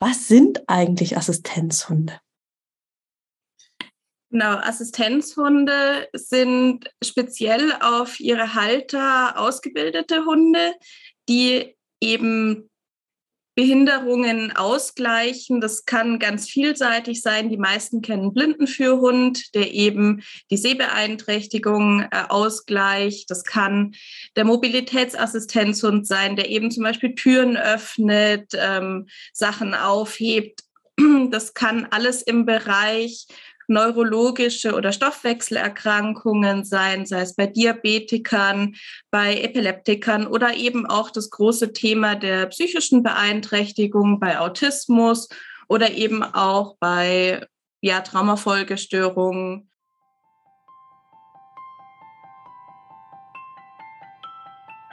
Was sind eigentlich Assistenzhunde? Genau, Assistenzhunde sind speziell auf ihre Halter ausgebildete Hunde, die eben Behinderungen ausgleichen. Das kann ganz vielseitig sein. Die meisten kennen Blindenführhund, der eben die Sehbeeinträchtigung äh, ausgleicht. Das kann der Mobilitätsassistenzhund sein, der eben zum Beispiel Türen öffnet, ähm, Sachen aufhebt. Das kann alles im Bereich neurologische oder Stoffwechselerkrankungen sein, sei es bei Diabetikern, bei Epileptikern oder eben auch das große Thema der psychischen Beeinträchtigung bei Autismus oder eben auch bei ja, Traumafolgestörungen.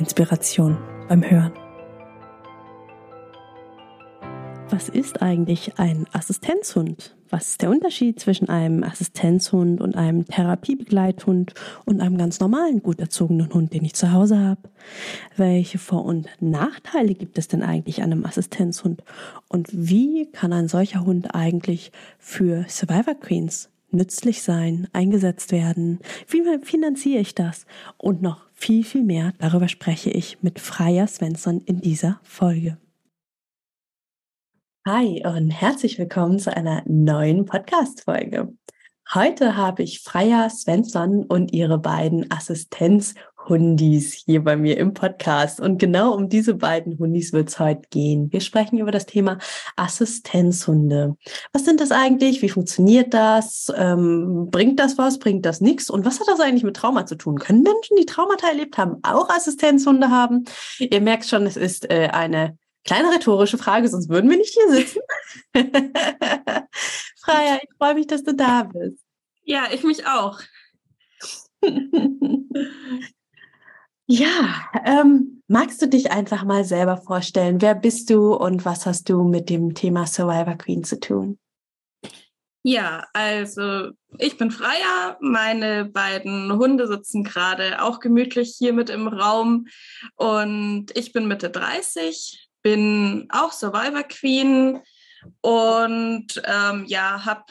Inspiration beim Hören. Was ist eigentlich ein Assistenzhund? Was ist der Unterschied zwischen einem Assistenzhund und einem Therapiebegleithund und einem ganz normalen, gut erzogenen Hund, den ich zu Hause habe? Welche Vor- und Nachteile gibt es denn eigentlich an einem Assistenzhund? Und wie kann ein solcher Hund eigentlich für Survivor Queens nützlich sein, eingesetzt werden? Wie finanziere ich das? Und noch viel, viel mehr darüber spreche ich mit Freya Svensson in dieser Folge. Hi und herzlich willkommen zu einer neuen Podcast-Folge. Heute habe ich Freya Svensson und ihre beiden Assistenzhundis hier bei mir im Podcast. Und genau um diese beiden Hundis wird es heute gehen. Wir sprechen über das Thema Assistenzhunde. Was sind das eigentlich? Wie funktioniert das? Ähm, bringt das was? Bringt das nichts? Und was hat das eigentlich mit Trauma zu tun? Können Menschen, die Traumata erlebt haben, auch Assistenzhunde haben? Ihr merkt schon, es ist äh, eine Kleine rhetorische Frage, sonst würden wir nicht hier sitzen. Freya, ich freue mich, dass du da bist. Ja, ich mich auch. ja, ähm, magst du dich einfach mal selber vorstellen? Wer bist du und was hast du mit dem Thema Survivor Queen zu tun? Ja, also ich bin Freya. Meine beiden Hunde sitzen gerade auch gemütlich hier mit im Raum und ich bin Mitte 30, bin auch Survivor Queen und ähm, ja, habe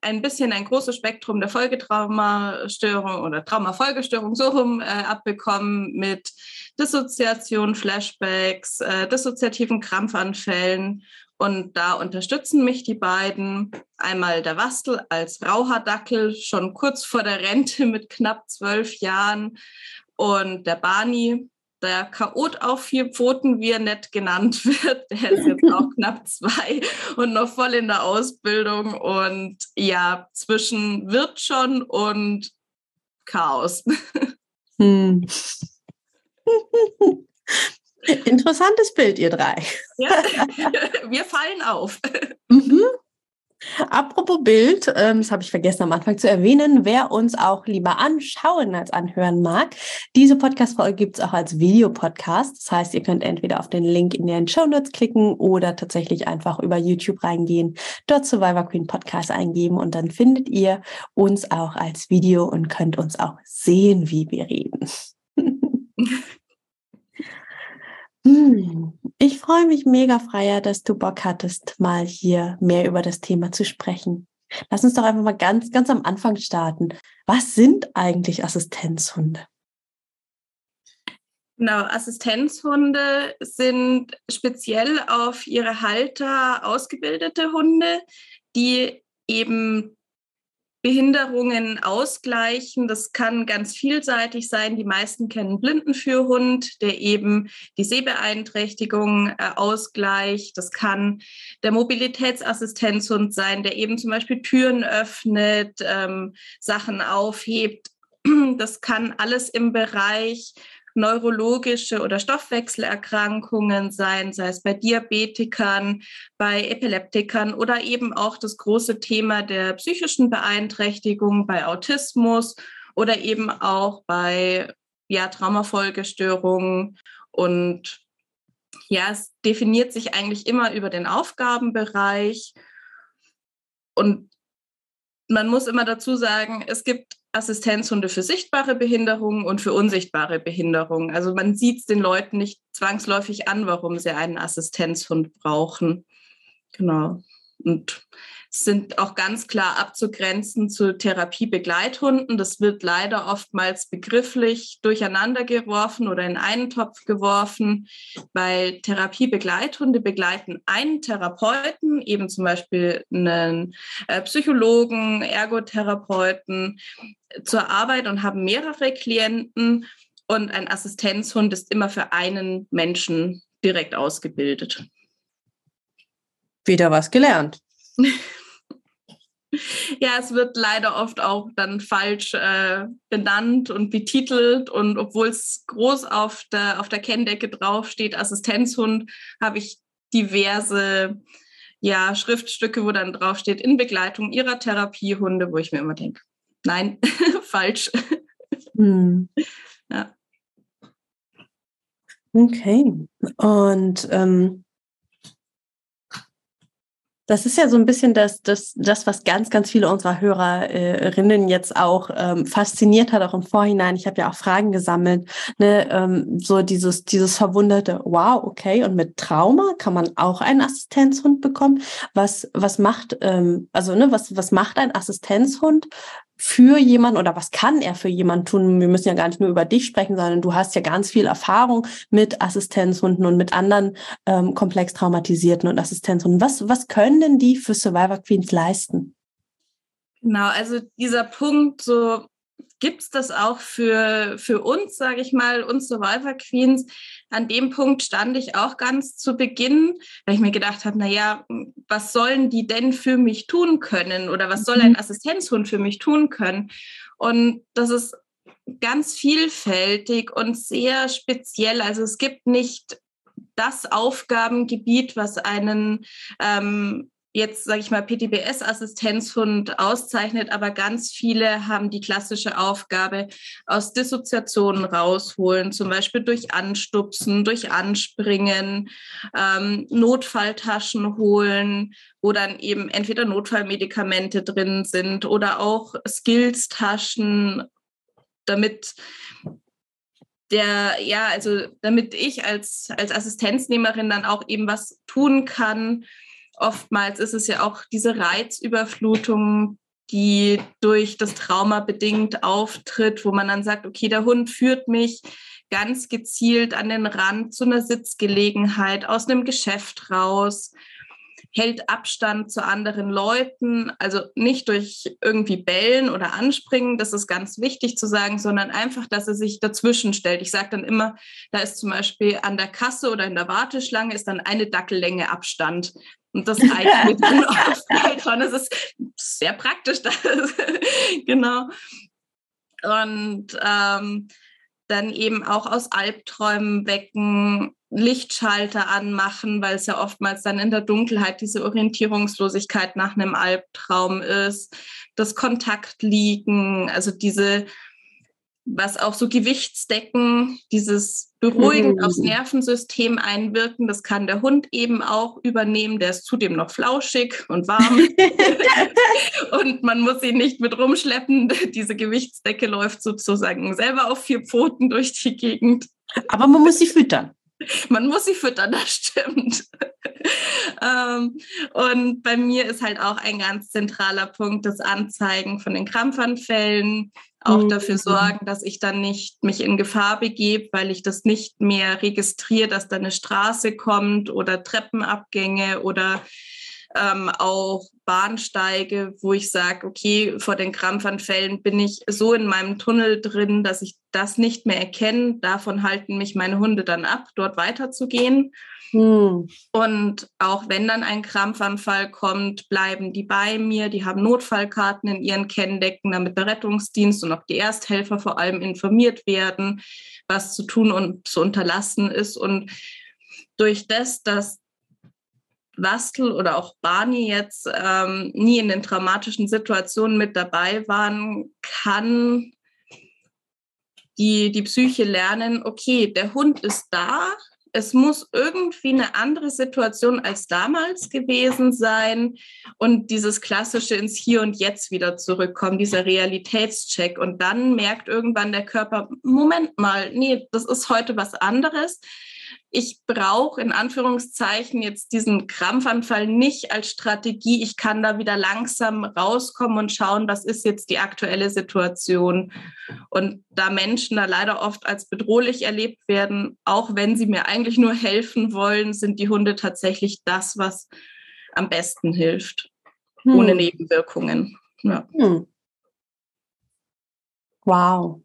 ein bisschen ein großes Spektrum der Folgetraumastörung oder Traumafolgestörung so rum äh, abbekommen mit Dissoziation, Flashbacks, äh, dissoziativen Krampfanfällen. Und da unterstützen mich die beiden. Einmal der Wastel als Rauhaardackel, schon kurz vor der Rente mit knapp zwölf Jahren. Und der Barney, der Chaot auf vier Pfoten, wie er nett genannt wird, der ist jetzt auch knapp zwei und noch voll in der Ausbildung und ja, zwischen wird schon und Chaos. Hm. Interessantes Bild, ihr drei. Ja, wir fallen auf. Mhm. Apropos Bild, ähm, das habe ich vergessen am Anfang zu erwähnen, wer uns auch lieber anschauen als anhören mag, diese Podcast-Folge gibt es auch als Videopodcast. Das heißt, ihr könnt entweder auf den Link in den Show Notes klicken oder tatsächlich einfach über YouTube reingehen, dort Survivor Queen Podcast eingeben und dann findet ihr uns auch als Video und könnt uns auch sehen, wie wir reden. Hm, ich freue mich mega, Freier, dass du Bock hattest, mal hier mehr über das Thema zu sprechen. Lass uns doch einfach mal ganz, ganz am Anfang starten. Was sind eigentlich Assistenzhunde? Genau, Assistenzhunde sind speziell auf ihre Halter ausgebildete Hunde, die eben Behinderungen ausgleichen. Das kann ganz vielseitig sein. Die meisten kennen Blindenführhund, der eben die Sehbeeinträchtigung äh, ausgleicht. Das kann der Mobilitätsassistenzhund sein, der eben zum Beispiel Türen öffnet, ähm, Sachen aufhebt. Das kann alles im Bereich neurologische oder Stoffwechselerkrankungen sein, sei es bei Diabetikern, bei Epileptikern oder eben auch das große Thema der psychischen Beeinträchtigung bei Autismus oder eben auch bei ja, Traumafolgestörungen. Und ja, es definiert sich eigentlich immer über den Aufgabenbereich. Und man muss immer dazu sagen, es gibt Assistenzhunde für sichtbare Behinderungen und für unsichtbare Behinderungen. Also man sieht es den Leuten nicht zwangsläufig an, warum sie einen Assistenzhund brauchen. Genau. Und sind auch ganz klar abzugrenzen zu Therapiebegleithunden. Das wird leider oftmals begrifflich durcheinander geworfen oder in einen Topf geworfen, weil Therapiebegleithunde begleiten einen Therapeuten, eben zum Beispiel einen äh, Psychologen, Ergotherapeuten zur Arbeit und haben mehrere Klienten. Und ein Assistenzhund ist immer für einen Menschen direkt ausgebildet. Wieder was gelernt. Ja, es wird leider oft auch dann falsch äh, benannt und betitelt. Und obwohl es groß auf der, auf der Kenndecke draufsteht, Assistenzhund, habe ich diverse ja, Schriftstücke, wo dann draufsteht, in Begleitung ihrer Therapiehunde, wo ich mir immer denke, nein, falsch. Hm. Ja. Okay. Und ähm, das ist ja so ein bisschen das, das, das was ganz, ganz viele unserer Hörerinnen jetzt auch ähm, fasziniert hat, auch im Vorhinein. Ich habe ja auch Fragen gesammelt, ne, ähm, so dieses, dieses verwunderte, wow, okay, und mit Trauma kann man auch einen Assistenzhund bekommen. Was, was macht, ähm, also ne, was, was macht ein Assistenzhund für jemanden oder was kann er für jemanden tun? Wir müssen ja gar nicht nur über dich sprechen, sondern du hast ja ganz viel Erfahrung mit Assistenzhunden und mit anderen ähm, komplex traumatisierten und Assistenzhunden. Was, was können denn die für Survivor Queens leisten? Genau, also dieser Punkt, so gibt es das auch für, für uns, sage ich mal, uns Survivor Queens. An dem Punkt stand ich auch ganz zu Beginn, weil ich mir gedacht habe, naja, was sollen die denn für mich tun können oder was soll ein mhm. Assistenzhund für mich tun können? Und das ist ganz vielfältig und sehr speziell. Also es gibt nicht das Aufgabengebiet, was einen ähm, jetzt, sage ich mal, PTBS-Assistenzhund auszeichnet, aber ganz viele haben die klassische Aufgabe, aus Dissoziationen rausholen, zum Beispiel durch Anstupsen, durch Anspringen, ähm, Notfalltaschen holen, wo dann eben entweder Notfallmedikamente drin sind oder auch Skills-Taschen, damit der, ja, also damit ich als, als Assistenznehmerin dann auch eben was tun kann, oftmals ist es ja auch diese Reizüberflutung, die durch das Trauma bedingt auftritt, wo man dann sagt, okay, der Hund führt mich ganz gezielt an den Rand zu einer Sitzgelegenheit aus einem Geschäft raus hält Abstand zu anderen Leuten, also nicht durch irgendwie bellen oder anspringen, das ist ganz wichtig zu sagen, sondern einfach, dass er sich dazwischen stellt. Ich sage dann immer, da ist zum Beispiel an der Kasse oder in der Warteschlange ist dann eine Dackellänge Abstand. Und das mir dann oft halt schon. Das ist sehr praktisch. Das, genau. Und ähm, dann eben auch aus Albträumen wecken, Lichtschalter anmachen, weil es ja oftmals dann in der Dunkelheit diese Orientierungslosigkeit nach einem Albtraum ist, das Kontaktliegen, also diese, was auch so Gewichtsdecken, dieses beruhigend mhm. aufs Nervensystem einwirken, das kann der Hund eben auch übernehmen. Der ist zudem noch flauschig und warm. und man muss ihn nicht mit rumschleppen. Diese Gewichtsdecke läuft sozusagen selber auf vier Pfoten durch die Gegend. Aber man muss sie füttern. Man muss sie füttern, das stimmt. ähm, und bei mir ist halt auch ein ganz zentraler Punkt das Anzeigen von den Krampfanfällen, auch mhm. dafür sorgen, dass ich dann nicht mich in Gefahr begebe, weil ich das nicht mehr registriere, dass da eine Straße kommt oder Treppenabgänge oder ähm, auch Bahnsteige, wo ich sage, okay, vor den Krampfanfällen bin ich so in meinem Tunnel drin, dass ich das nicht mehr erkenne. Davon halten mich meine Hunde dann ab, dort weiterzugehen. Hm. Und auch wenn dann ein Krampfanfall kommt, bleiben die bei mir. Die haben Notfallkarten in ihren Kenndecken, damit der Rettungsdienst und auch die Ersthelfer vor allem informiert werden, was zu tun und zu unterlassen ist. Und durch das, dass Wastel oder auch Barney jetzt ähm, nie in den traumatischen Situationen mit dabei waren, kann die, die Psyche lernen, okay, der Hund ist da, es muss irgendwie eine andere Situation als damals gewesen sein und dieses klassische ins Hier und Jetzt wieder zurückkommen, dieser Realitätscheck. Und dann merkt irgendwann der Körper, Moment mal, nee, das ist heute was anderes ich brauche in Anführungszeichen jetzt diesen Krampfanfall nicht als Strategie. Ich kann da wieder langsam rauskommen und schauen, was ist jetzt die aktuelle Situation. Und da Menschen da leider oft als bedrohlich erlebt werden, auch wenn sie mir eigentlich nur helfen wollen, sind die Hunde tatsächlich das, was am besten hilft, hm. ohne Nebenwirkungen. Ja. Hm. Wow.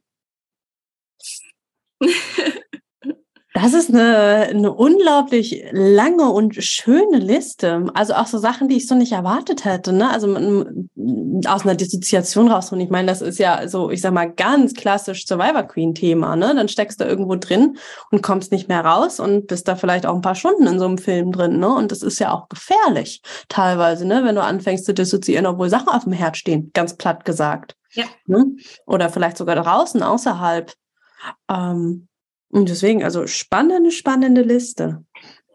Das ist eine, eine unglaublich lange und schöne Liste. Also auch so Sachen, die ich so nicht erwartet hätte. Ne? Also aus einer Dissoziation raus. Und ich meine, das ist ja so, ich sag mal, ganz klassisch Survivor Queen-Thema. Ne? Dann steckst du irgendwo drin und kommst nicht mehr raus und bist da vielleicht auch ein paar Stunden in so einem Film drin. Ne? Und das ist ja auch gefährlich teilweise, ne? wenn du anfängst zu dissoziieren, obwohl Sachen auf dem Herd stehen, ganz platt gesagt. Ja. Ne? Oder vielleicht sogar draußen, außerhalb. Ähm, und deswegen, also spannende, spannende Liste.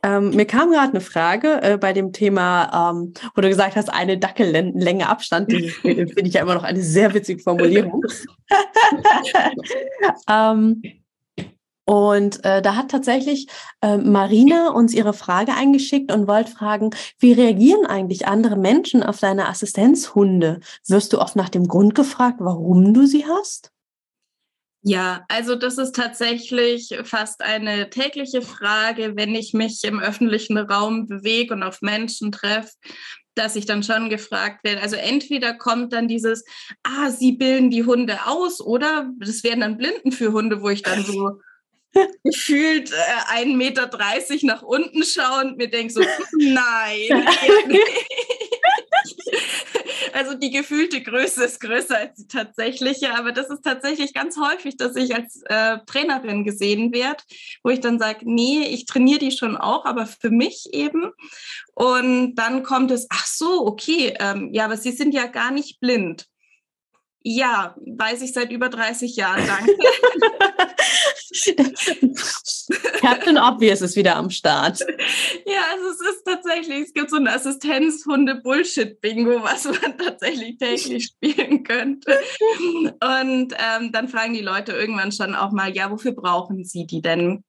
Ähm, mir kam gerade eine Frage äh, bei dem Thema, ähm, wo du gesagt hast, eine Dackellänge Abstand. Die finde ich ja immer noch eine sehr witzige Formulierung. ähm, und äh, da hat tatsächlich äh, Marina uns ihre Frage eingeschickt und wollte fragen, wie reagieren eigentlich andere Menschen auf deine Assistenzhunde? Wirst du oft nach dem Grund gefragt, warum du sie hast? Ja, also das ist tatsächlich fast eine tägliche Frage, wenn ich mich im öffentlichen Raum bewege und auf Menschen treffe, dass ich dann schon gefragt werde. Also entweder kommt dann dieses, ah, Sie bilden die Hunde aus, oder das wären dann Blinden für Hunde, wo ich dann so gefühlt äh, 1,30 Meter nach unten schaue und mir denke so, nein. Also die gefühlte Größe ist größer als die tatsächliche, aber das ist tatsächlich ganz häufig, dass ich als äh, Trainerin gesehen werde, wo ich dann sage, nee, ich trainiere die schon auch, aber für mich eben. Und dann kommt es, ach so, okay, ähm, ja, aber Sie sind ja gar nicht blind. Ja, weiß ich seit über 30 Jahren, danke. Captain Obvious ist wieder am Start. Ja, also es ist tatsächlich, es gibt so ein Assistenzhunde-Bullshit-Bingo, was man tatsächlich täglich spielen könnte. Und ähm, dann fragen die Leute irgendwann schon auch mal, ja, wofür brauchen sie die denn?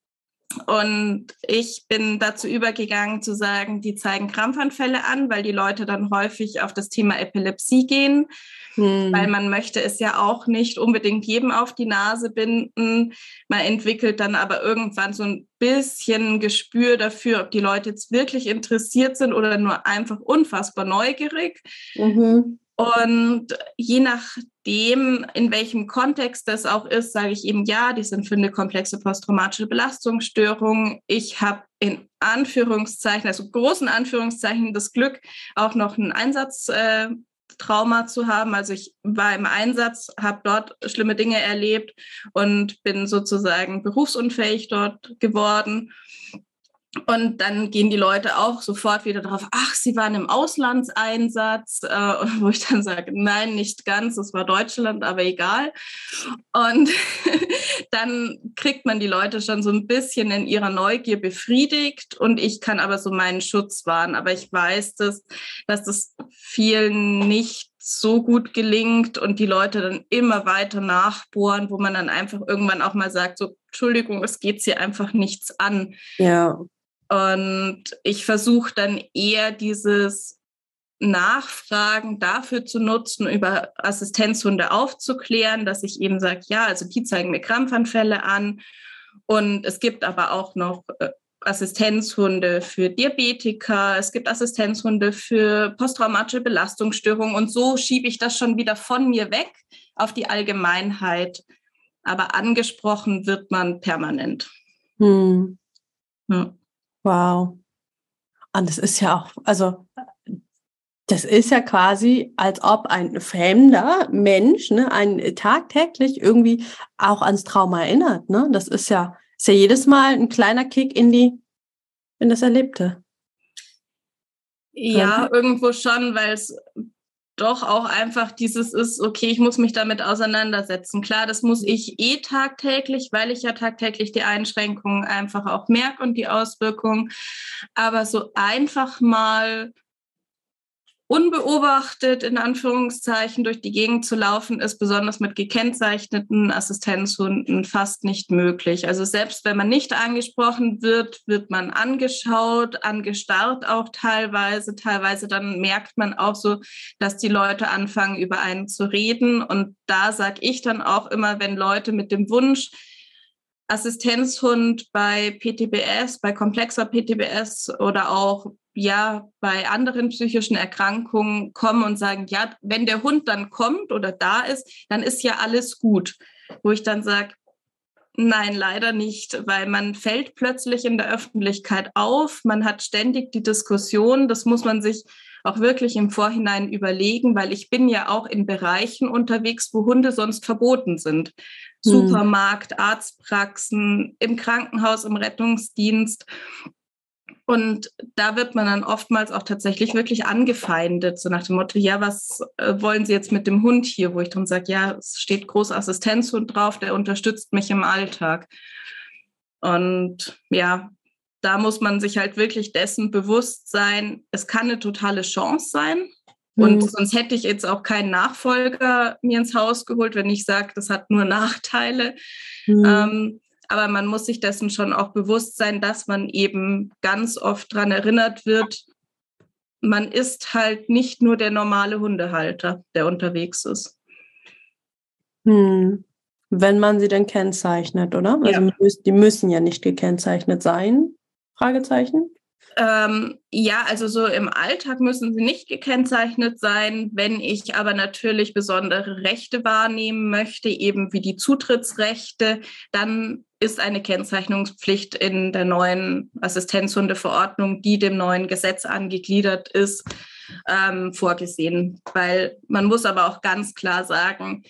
Und ich bin dazu übergegangen zu sagen, die zeigen Krampfanfälle an, weil die Leute dann häufig auf das Thema Epilepsie gehen hm. weil man möchte es ja auch nicht unbedingt jedem auf die Nase binden. Man entwickelt dann aber irgendwann so ein bisschen Gespür dafür, ob die Leute jetzt wirklich interessiert sind oder nur einfach unfassbar neugierig. Mhm. Und je nachdem, in welchem Kontext das auch ist, sage ich eben, ja, die sind für eine komplexe posttraumatische Belastungsstörung. Ich habe in Anführungszeichen, also großen Anführungszeichen, das Glück, auch noch einen Einsatz äh, Trauma zu haben. Also ich war im Einsatz, habe dort schlimme Dinge erlebt und bin sozusagen berufsunfähig dort geworden. Und dann gehen die Leute auch sofort wieder darauf, ach, sie waren im Auslandseinsatz, äh, wo ich dann sage, nein, nicht ganz, es war Deutschland, aber egal. Und dann kriegt man die Leute schon so ein bisschen in ihrer Neugier befriedigt und ich kann aber so meinen Schutz wahren. Aber ich weiß, dass, dass das vielen nicht so gut gelingt und die Leute dann immer weiter nachbohren, wo man dann einfach irgendwann auch mal sagt, so, Entschuldigung, es geht sie einfach nichts an. Ja. Und ich versuche dann eher dieses Nachfragen dafür zu nutzen, über Assistenzhunde aufzuklären, dass ich eben sage, ja, also die zeigen mir Krampfanfälle an. Und es gibt aber auch noch äh, Assistenzhunde für Diabetiker, es gibt Assistenzhunde für posttraumatische Belastungsstörungen und so schiebe ich das schon wieder von mir weg auf die Allgemeinheit. Aber angesprochen wird man permanent. Hm. Ja. Wow. Und das ist ja auch, also das ist ja quasi, als ob ein fremder Mensch ne, einen tagtäglich irgendwie auch ans Trauma erinnert. Ne? Das ist ja, ist ja jedes Mal ein kleiner Kick in die, in das Erlebte. Ja, irgendwo schon, weil es doch auch einfach dieses ist, okay, ich muss mich damit auseinandersetzen. Klar, das muss ich eh tagtäglich, weil ich ja tagtäglich die Einschränkungen einfach auch merke und die Auswirkungen. Aber so einfach mal unbeobachtet in Anführungszeichen durch die Gegend zu laufen, ist besonders mit gekennzeichneten Assistenzhunden fast nicht möglich. Also selbst wenn man nicht angesprochen wird, wird man angeschaut, angestarrt auch teilweise. Teilweise dann merkt man auch so, dass die Leute anfangen, über einen zu reden. Und da sage ich dann auch immer, wenn Leute mit dem Wunsch, Assistenzhund bei PTBS, bei komplexer PTBS oder auch ja bei anderen psychischen Erkrankungen kommen und sagen, ja, wenn der Hund dann kommt oder da ist, dann ist ja alles gut. Wo ich dann sage, nein, leider nicht, weil man fällt plötzlich in der Öffentlichkeit auf, man hat ständig die Diskussion, das muss man sich auch wirklich im Vorhinein überlegen, weil ich bin ja auch in Bereichen unterwegs, wo Hunde sonst verboten sind. Hm. Supermarkt, Arztpraxen, im Krankenhaus, im Rettungsdienst. Und da wird man dann oftmals auch tatsächlich wirklich angefeindet, so nach dem Motto, ja, was äh, wollen Sie jetzt mit dem Hund hier? Wo ich dann sage, ja, es steht großer Assistenzhund drauf, der unterstützt mich im Alltag. Und ja, da muss man sich halt wirklich dessen bewusst sein, es kann eine totale Chance sein. Und mhm. sonst hätte ich jetzt auch keinen Nachfolger mir ins Haus geholt, wenn ich sage, das hat nur Nachteile. Mhm. Ähm, aber man muss sich dessen schon auch bewusst sein, dass man eben ganz oft daran erinnert wird, man ist halt nicht nur der normale Hundehalter, der unterwegs ist. Hm. Wenn man sie denn kennzeichnet, oder? Also ja. die müssen ja nicht gekennzeichnet sein. Fragezeichen. Ähm, ja, also so im Alltag müssen sie nicht gekennzeichnet sein. Wenn ich aber natürlich besondere Rechte wahrnehmen möchte, eben wie die Zutrittsrechte, dann ist eine Kennzeichnungspflicht in der neuen Assistenzhundeverordnung, die dem neuen Gesetz angegliedert ist, ähm, vorgesehen. Weil man muss aber auch ganz klar sagen,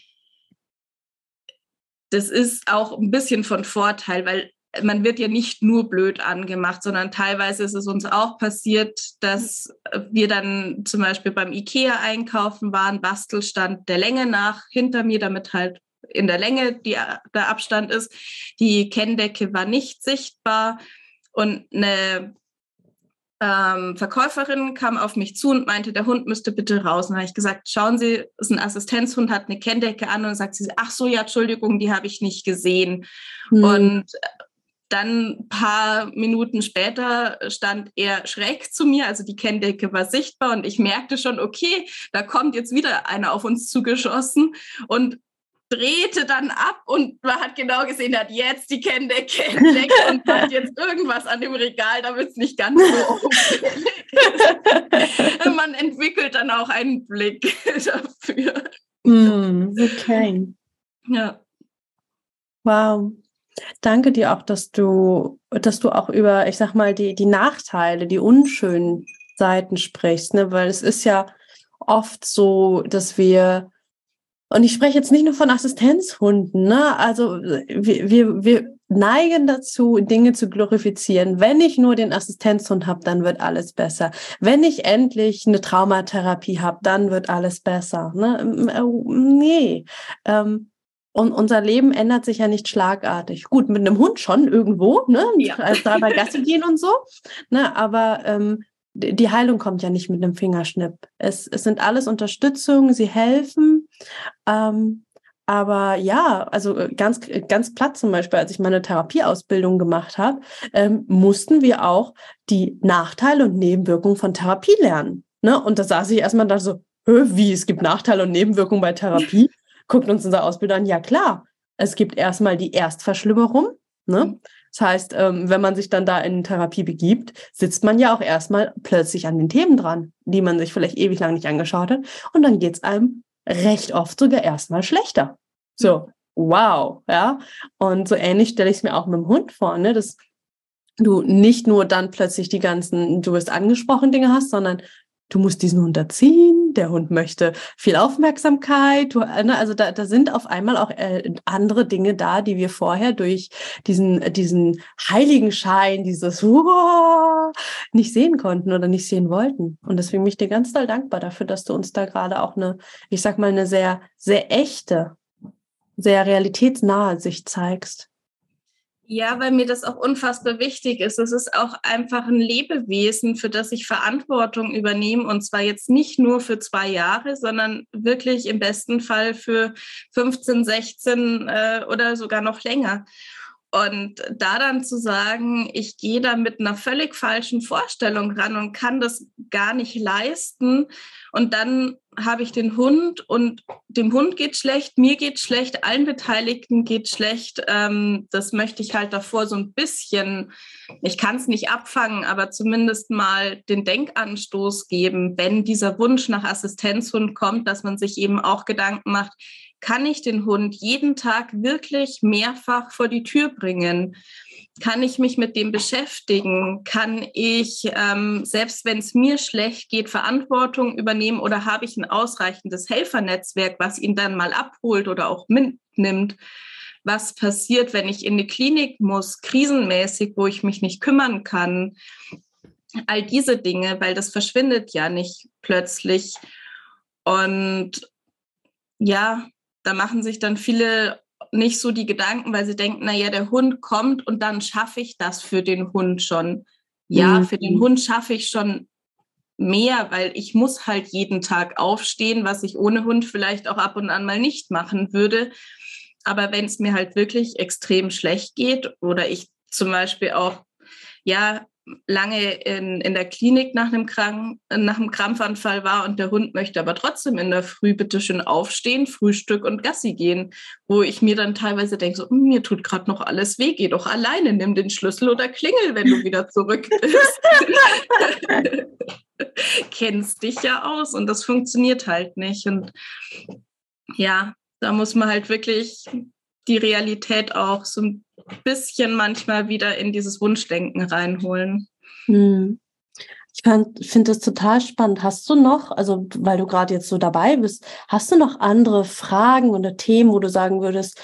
das ist auch ein bisschen von Vorteil, weil man wird ja nicht nur blöd angemacht, sondern teilweise ist es uns auch passiert, dass wir dann zum Beispiel beim IKEA einkaufen waren, Bastelstand der Länge nach hinter mir, damit halt in der Länge die, der Abstand ist. Die Kenndecke war nicht sichtbar und eine ähm, Verkäuferin kam auf mich zu und meinte, der Hund müsste bitte raus. Und dann habe ich gesagt, schauen Sie, es ist ein Assistenzhund, hat eine Kenndecke an und sagt sie, ach so, ja, Entschuldigung, die habe ich nicht gesehen. Hm. Und dann ein paar Minuten später stand er schräg zu mir, also die Kenndecke war sichtbar und ich merkte schon, okay, da kommt jetzt wieder einer auf uns zugeschossen und drehte dann ab und man hat genau gesehen, er hat jetzt die Kenndecke entdeckt und hat jetzt irgendwas an dem Regal, damit es nicht ganz so ist. Man entwickelt dann auch einen Blick dafür. Mm, okay. Ja. Wow. Danke dir auch, dass du, dass du auch über, ich sag mal, die, die Nachteile, die unschönen Seiten sprichst, ne? Weil es ist ja oft so, dass wir, und ich spreche jetzt nicht nur von Assistenzhunden, ne? Also wir, wir, wir neigen dazu, Dinge zu glorifizieren. Wenn ich nur den Assistenzhund habe, dann wird alles besser. Wenn ich endlich eine Traumatherapie habe, dann wird alles besser. Ne? Äh, nee. Ähm, und unser Leben ändert sich ja nicht schlagartig. Gut, mit einem Hund schon irgendwo, ne? Ja. Als da bei Gassi gehen und so. Ne? Aber ähm, die Heilung kommt ja nicht mit einem Fingerschnipp. Es, es sind alles Unterstützungen, sie helfen. Ähm, aber ja, also äh, ganz, ganz platt zum Beispiel, als ich meine Therapieausbildung gemacht habe, ähm, mussten wir auch die Nachteile und Nebenwirkungen von Therapie lernen. Ne? Und da saß ich erstmal da so, wie, es gibt Nachteile und Nebenwirkungen bei Therapie? Guckt uns unser Ausbilder an, ja klar, es gibt erstmal die Erstverschlimmerung, ne? Das heißt, ähm, wenn man sich dann da in Therapie begibt, sitzt man ja auch erstmal plötzlich an den Themen dran, die man sich vielleicht ewig lang nicht angeschaut hat. Und dann geht es einem recht oft sogar erstmal schlechter. So, wow, ja. Und so ähnlich stelle ich es mir auch mit dem Hund vor, ne? dass du nicht nur dann plötzlich die ganzen, du wirst angesprochen Dinge hast, sondern du musst diesen Hund erziehen, der Hund möchte viel Aufmerksamkeit. Du, ne, also da, da sind auf einmal auch äh, andere Dinge da, die wir vorher durch diesen, diesen Heiligenschein, dieses Uah, nicht sehen konnten oder nicht sehen wollten. Und deswegen bin ich dir ganz doll dankbar dafür, dass du uns da gerade auch eine, ich sag mal, eine sehr, sehr echte, sehr realitätsnahe Sicht zeigst. Ja, weil mir das auch unfassbar wichtig ist. Es ist auch einfach ein Lebewesen, für das ich Verantwortung übernehme und zwar jetzt nicht nur für zwei Jahre, sondern wirklich im besten Fall für 15, 16 äh, oder sogar noch länger. Und da dann zu sagen, ich gehe da mit einer völlig falschen Vorstellung ran und kann das gar nicht leisten. Und dann habe ich den Hund und dem Hund geht schlecht, mir geht schlecht, allen Beteiligten geht schlecht. Ähm, das möchte ich halt davor so ein bisschen, ich kann es nicht abfangen, aber zumindest mal den Denkanstoß geben, wenn dieser Wunsch nach Assistenzhund kommt, dass man sich eben auch Gedanken macht, kann ich den Hund jeden Tag wirklich mehrfach vor die Tür bringen? Kann ich mich mit dem beschäftigen? Kann ich, ähm, selbst wenn es mir schlecht geht, Verantwortung übernehmen oder habe ich ein ausreichendes Helfernetzwerk, was ihn dann mal abholt oder auch mitnimmt? Was passiert, wenn ich in die Klinik muss, krisenmäßig, wo ich mich nicht kümmern kann? All diese Dinge, weil das verschwindet ja nicht plötzlich. Und ja, da machen sich dann viele nicht so die Gedanken, weil sie denken, naja, der Hund kommt und dann schaffe ich das für den Hund schon. Ja, mhm. für den Hund schaffe ich schon mehr, weil ich muss halt jeden Tag aufstehen, was ich ohne Hund vielleicht auch ab und an mal nicht machen würde. Aber wenn es mir halt wirklich extrem schlecht geht oder ich zum Beispiel auch ja lange in, in der Klinik nach einem, Krank, nach einem Krampfanfall war und der Hund möchte aber trotzdem in der Früh bitte schön aufstehen, Frühstück und Gassi gehen, wo ich mir dann teilweise denke, so, hm, mir tut gerade noch alles weh, geh doch alleine, nimm den Schlüssel oder klingel, wenn du wieder zurück bist. Kennst dich ja aus und das funktioniert halt nicht. Und ja, da muss man halt wirklich die Realität auch so ein bisschen manchmal wieder in dieses Wunschdenken reinholen. Hm. Ich finde das total spannend. Hast du noch, also weil du gerade jetzt so dabei bist, hast du noch andere Fragen oder Themen, wo du sagen würdest,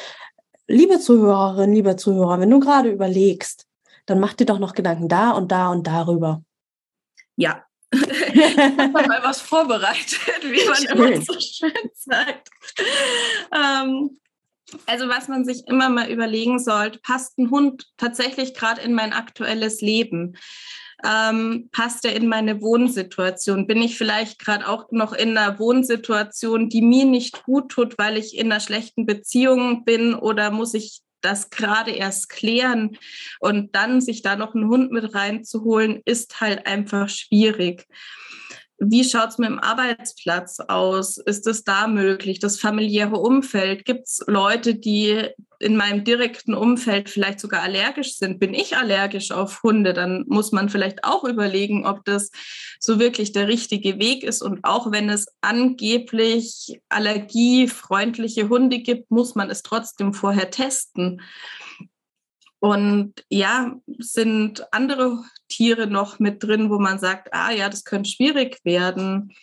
liebe Zuhörerin, lieber Zuhörer, wenn du gerade überlegst, dann mach dir doch noch Gedanken da und da und darüber. Ja. ich habe mal was vorbereitet, wie man schön. immer so schön sagt. Ähm, also was man sich immer mal überlegen sollte, passt ein Hund tatsächlich gerade in mein aktuelles Leben? Ähm, passt er in meine Wohnsituation? Bin ich vielleicht gerade auch noch in einer Wohnsituation, die mir nicht gut tut, weil ich in einer schlechten Beziehung bin oder muss ich das gerade erst klären und dann sich da noch einen Hund mit reinzuholen, ist halt einfach schwierig. Wie schaut es mit dem Arbeitsplatz aus? Ist es da möglich? Das familiäre Umfeld? Gibt es Leute, die in meinem direkten Umfeld vielleicht sogar allergisch sind? Bin ich allergisch auf Hunde? Dann muss man vielleicht auch überlegen, ob das so wirklich der richtige Weg ist. Und auch wenn es angeblich allergiefreundliche Hunde gibt, muss man es trotzdem vorher testen. Und ja, sind andere Tiere noch mit drin, wo man sagt, ah ja, das könnte schwierig werden.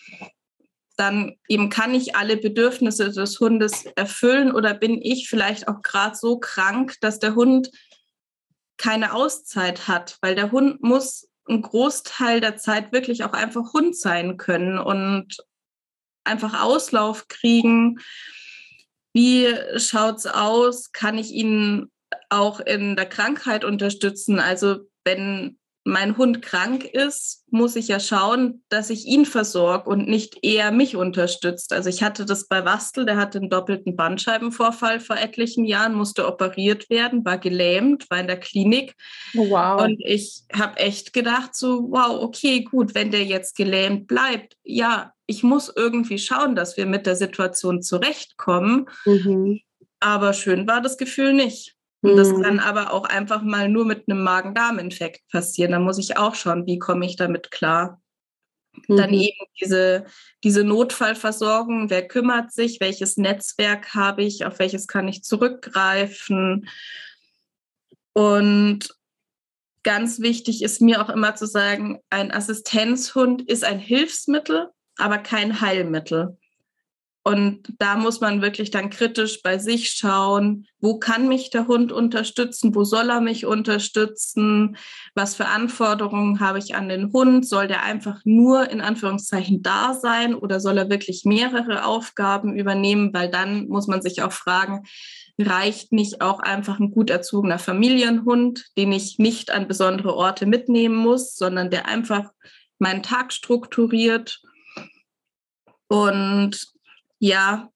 Dann eben kann ich alle Bedürfnisse des Hundes erfüllen oder bin ich vielleicht auch gerade so krank, dass der Hund keine Auszeit hat, weil der Hund muss einen Großteil der Zeit wirklich auch einfach Hund sein können und einfach Auslauf kriegen. Wie schaut es aus? Kann ich ihn auch in der Krankheit unterstützen. Also wenn mein Hund krank ist, muss ich ja schauen, dass ich ihn versorge und nicht er mich unterstützt. Also ich hatte das bei Wastel, der hatte einen doppelten Bandscheibenvorfall vor etlichen Jahren, musste operiert werden, war gelähmt, war in der Klinik. Oh, wow. Und ich habe echt gedacht, so, wow, okay, gut, wenn der jetzt gelähmt bleibt, ja, ich muss irgendwie schauen, dass wir mit der Situation zurechtkommen. Mhm. Aber schön war das Gefühl nicht. Und das mhm. kann aber auch einfach mal nur mit einem Magen-Darm-Infekt passieren. Da muss ich auch schauen, wie komme ich damit klar. Mhm. Dann eben diese, diese Notfallversorgung, wer kümmert sich, welches Netzwerk habe ich, auf welches kann ich zurückgreifen. Und ganz wichtig ist mir auch immer zu sagen, ein Assistenzhund ist ein Hilfsmittel, aber kein Heilmittel. Und da muss man wirklich dann kritisch bei sich schauen, wo kann mich der Hund unterstützen, wo soll er mich unterstützen, was für Anforderungen habe ich an den Hund, soll der einfach nur in Anführungszeichen da sein oder soll er wirklich mehrere Aufgaben übernehmen, weil dann muss man sich auch fragen, reicht nicht auch einfach ein gut erzogener Familienhund, den ich nicht an besondere Orte mitnehmen muss, sondern der einfach meinen Tag strukturiert? Und ja,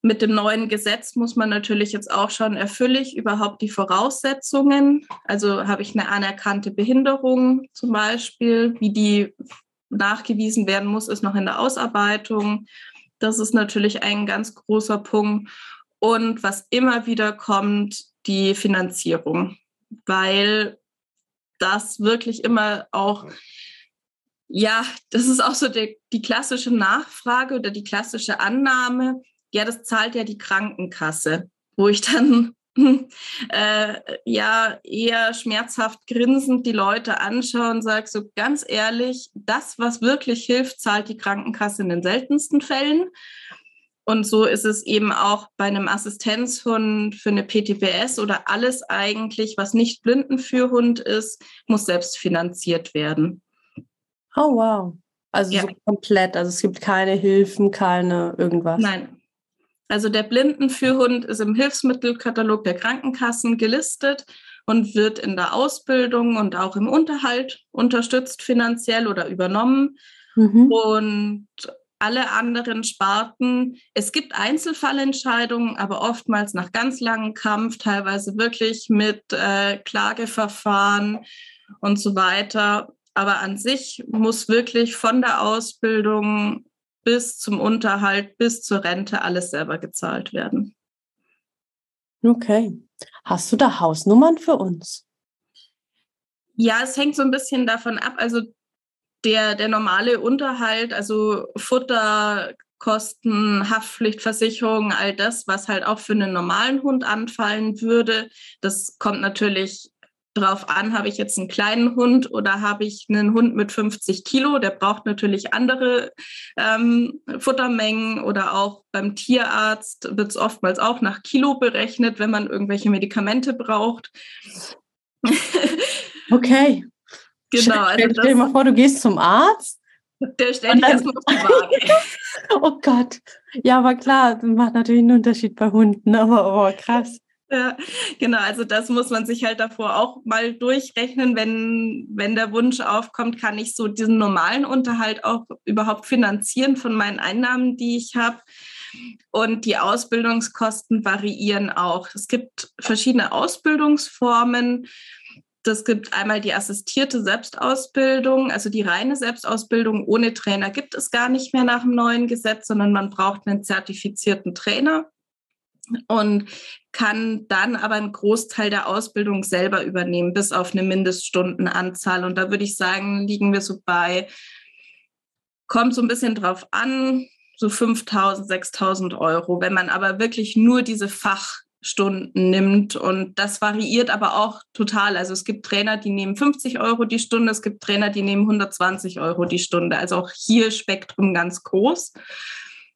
mit dem neuen Gesetz muss man natürlich jetzt auch schauen, erfülle ich überhaupt die Voraussetzungen? Also habe ich eine anerkannte Behinderung zum Beispiel, wie die nachgewiesen werden muss, ist noch in der Ausarbeitung. Das ist natürlich ein ganz großer Punkt. Und was immer wieder kommt, die Finanzierung, weil das wirklich immer auch ja, das ist auch so die, die klassische Nachfrage oder die klassische Annahme. Ja, das zahlt ja die Krankenkasse, wo ich dann äh, ja eher schmerzhaft grinsend die Leute anschaue und sage so ganz ehrlich, das, was wirklich hilft, zahlt die Krankenkasse in den seltensten Fällen. Und so ist es eben auch bei einem Assistenzhund für eine PTPS oder alles eigentlich, was nicht Blindenführhund ist, muss selbst finanziert werden. Oh, wow. Also ja. so komplett. Also es gibt keine Hilfen, keine irgendwas. Nein. Also der Blindenführhund ist im Hilfsmittelkatalog der Krankenkassen gelistet und wird in der Ausbildung und auch im Unterhalt unterstützt finanziell oder übernommen. Mhm. Und alle anderen Sparten, es gibt Einzelfallentscheidungen, aber oftmals nach ganz langem Kampf, teilweise wirklich mit äh, Klageverfahren und so weiter. Aber an sich muss wirklich von der Ausbildung bis zum Unterhalt, bis zur Rente alles selber gezahlt werden. Okay. Hast du da Hausnummern für uns? Ja, es hängt so ein bisschen davon ab. Also der, der normale Unterhalt, also Futter, Kosten, Haftpflichtversicherung, all das, was halt auch für einen normalen Hund anfallen würde, das kommt natürlich drauf an, habe ich jetzt einen kleinen Hund oder habe ich einen Hund mit 50 Kilo. Der braucht natürlich andere ähm, Futtermengen oder auch beim Tierarzt wird es oftmals auch nach Kilo berechnet, wenn man irgendwelche Medikamente braucht. okay. Genau. Also stell, dir mal vor, du gehst zum Arzt. Der stellt dich erstmal auf die Waage. oh Gott. Ja, aber klar, das macht natürlich einen Unterschied bei Hunden, aber oh, krass. Ja, genau, also das muss man sich halt davor auch mal durchrechnen, wenn, wenn der Wunsch aufkommt, kann ich so diesen normalen Unterhalt auch überhaupt finanzieren von meinen Einnahmen, die ich habe. Und die Ausbildungskosten variieren auch. Es gibt verschiedene Ausbildungsformen. Das gibt einmal die assistierte Selbstausbildung, also die reine Selbstausbildung ohne Trainer gibt es gar nicht mehr nach dem neuen Gesetz, sondern man braucht einen zertifizierten Trainer und kann dann aber einen Großteil der Ausbildung selber übernehmen, bis auf eine Mindeststundenanzahl. Und da würde ich sagen, liegen wir so bei, kommt so ein bisschen drauf an, so 5.000, 6.000 Euro. Wenn man aber wirklich nur diese Fachstunden nimmt und das variiert aber auch total. Also es gibt Trainer, die nehmen 50 Euro die Stunde, es gibt Trainer, die nehmen 120 Euro die Stunde. Also auch hier Spektrum ganz groß.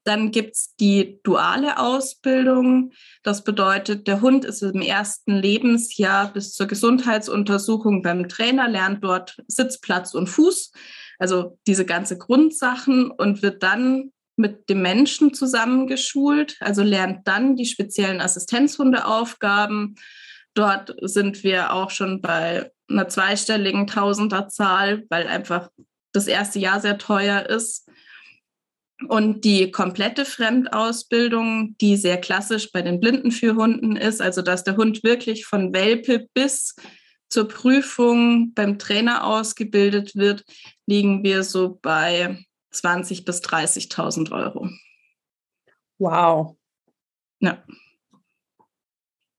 Dann gibt es die duale Ausbildung. Das bedeutet, der Hund ist im ersten Lebensjahr bis zur Gesundheitsuntersuchung beim Trainer, lernt dort Sitz, Platz und Fuß, also diese ganze Grundsachen und wird dann mit dem Menschen zusammengeschult, also lernt dann die speziellen Assistenzhundeaufgaben. Dort sind wir auch schon bei einer zweistelligen Tausenderzahl, weil einfach das erste Jahr sehr teuer ist. Und die komplette Fremdausbildung, die sehr klassisch bei den Blindenführhunden ist, also dass der Hund wirklich von Welpe bis zur Prüfung beim Trainer ausgebildet wird, liegen wir so bei 20.000 bis 30.000 Euro. Wow. Ja.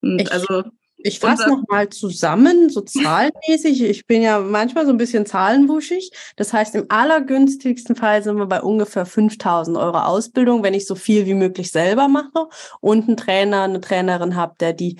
Und ich, also Ich fasse nochmal zusammen, so zahlenmäßig. Ich bin ja manchmal so ein bisschen zahlenwuschig. Das heißt, im allergünstigsten Fall sind wir bei ungefähr 5000 Euro Ausbildung, wenn ich so viel wie möglich selber mache und einen Trainer, eine Trainerin habe, der die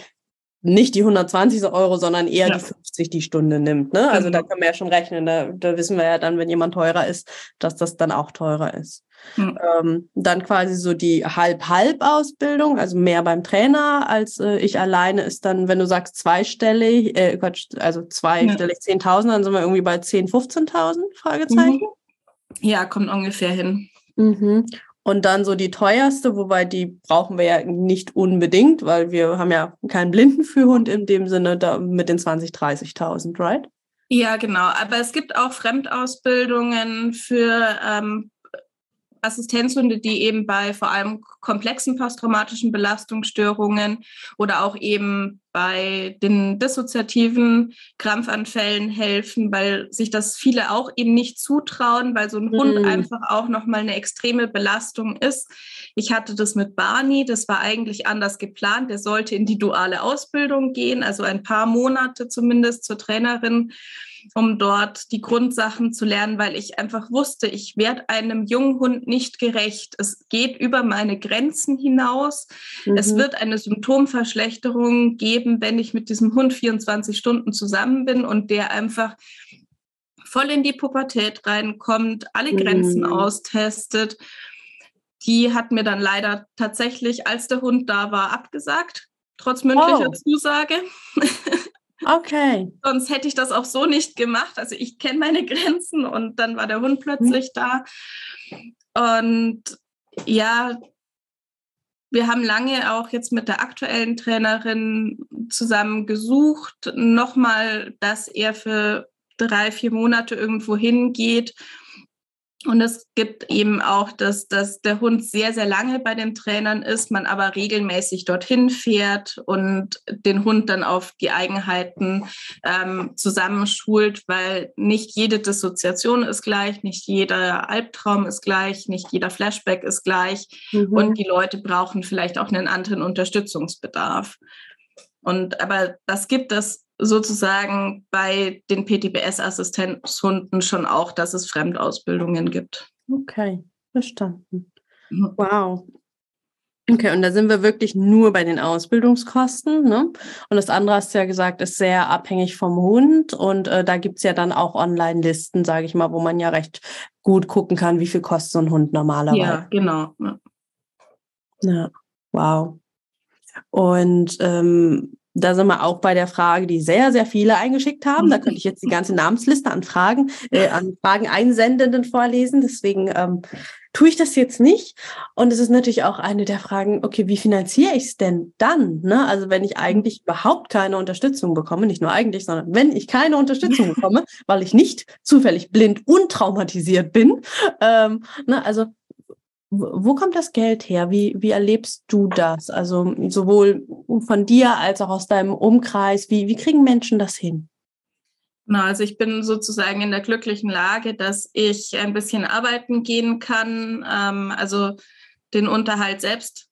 nicht die 120 Euro, sondern eher ja. die 50 die Stunde nimmt. Ne? Also genau. da können wir ja schon rechnen. Da, da, wissen wir ja dann, wenn jemand teurer ist, dass das dann auch teurer ist. Mhm. Ähm, dann quasi so die Halb-Halb-Ausbildung, also mehr beim Trainer als äh, ich alleine ist dann, wenn du sagst zweistellig, äh, Quatsch, also zweistellig ja. 10.000, dann sind wir irgendwie bei 10.000, 15.000 Fragezeichen. Mhm. Ja, kommt ungefähr hin. Mhm. Und dann so die teuerste, wobei die brauchen wir ja nicht unbedingt, weil wir haben ja keinen Blindenführhund in dem Sinne da mit den 20, 30.000, right? Ja, genau. Aber es gibt auch Fremdausbildungen für ähm, Assistenzhunde, die eben bei vor allem komplexen posttraumatischen Belastungsstörungen oder auch eben bei den dissoziativen Krampfanfällen helfen, weil sich das viele auch eben nicht zutrauen, weil so ein mhm. Hund einfach auch nochmal eine extreme Belastung ist. Ich hatte das mit Barney, das war eigentlich anders geplant. Der sollte in die duale Ausbildung gehen, also ein paar Monate zumindest zur Trainerin um dort die Grundsachen zu lernen, weil ich einfach wusste, ich werde einem jungen Hund nicht gerecht. Es geht über meine Grenzen hinaus. Mhm. Es wird eine Symptomverschlechterung geben, wenn ich mit diesem Hund 24 Stunden zusammen bin und der einfach voll in die Pubertät reinkommt, alle Grenzen mhm. austestet. Die hat mir dann leider tatsächlich, als der Hund da war, abgesagt, trotz mündlicher oh. Zusage. Okay. Sonst hätte ich das auch so nicht gemacht. Also ich kenne meine Grenzen und dann war der Hund plötzlich mhm. da. Und ja, wir haben lange auch jetzt mit der aktuellen Trainerin zusammen gesucht, nochmal, dass er für drei, vier Monate irgendwo hingeht und es gibt eben auch, dass, dass der Hund sehr, sehr lange bei den Trainern ist, man aber regelmäßig dorthin fährt und den Hund dann auf die Eigenheiten ähm, zusammenschult, weil nicht jede Dissoziation ist gleich, nicht jeder Albtraum ist gleich, nicht jeder Flashback ist gleich mhm. und die Leute brauchen vielleicht auch einen anderen Unterstützungsbedarf. Und aber das gibt es sozusagen bei den PTBS-Assistenzhunden schon auch, dass es Fremdausbildungen gibt. Okay, verstanden. Mhm. Wow. Okay, und da sind wir wirklich nur bei den Ausbildungskosten. Ne? Und das andere hast du ja gesagt, ist sehr abhängig vom Hund. Und äh, da gibt's ja dann auch Online-Listen, sage ich mal, wo man ja recht gut gucken kann, wie viel kostet so ein Hund normalerweise. Ja, genau. Ja, ja. wow. Und ähm, da sind wir auch bei der Frage, die sehr, sehr viele eingeschickt haben. Da könnte ich jetzt die ganze Namensliste an Fragen, äh, an Fragen Einsendenden vorlesen. Deswegen ähm, tue ich das jetzt nicht. Und es ist natürlich auch eine der Fragen, okay, wie finanziere ich es denn dann? Ne? Also wenn ich eigentlich überhaupt keine Unterstützung bekomme, nicht nur eigentlich, sondern wenn ich keine Unterstützung bekomme, weil ich nicht zufällig blind und traumatisiert bin. Ähm, ne? Also wo kommt das Geld her? Wie, wie erlebst du das? Also sowohl von dir als auch aus deinem Umkreis. Wie, wie kriegen Menschen das hin? Na, also ich bin sozusagen in der glücklichen Lage, dass ich ein bisschen arbeiten gehen kann, ähm, also den Unterhalt selbst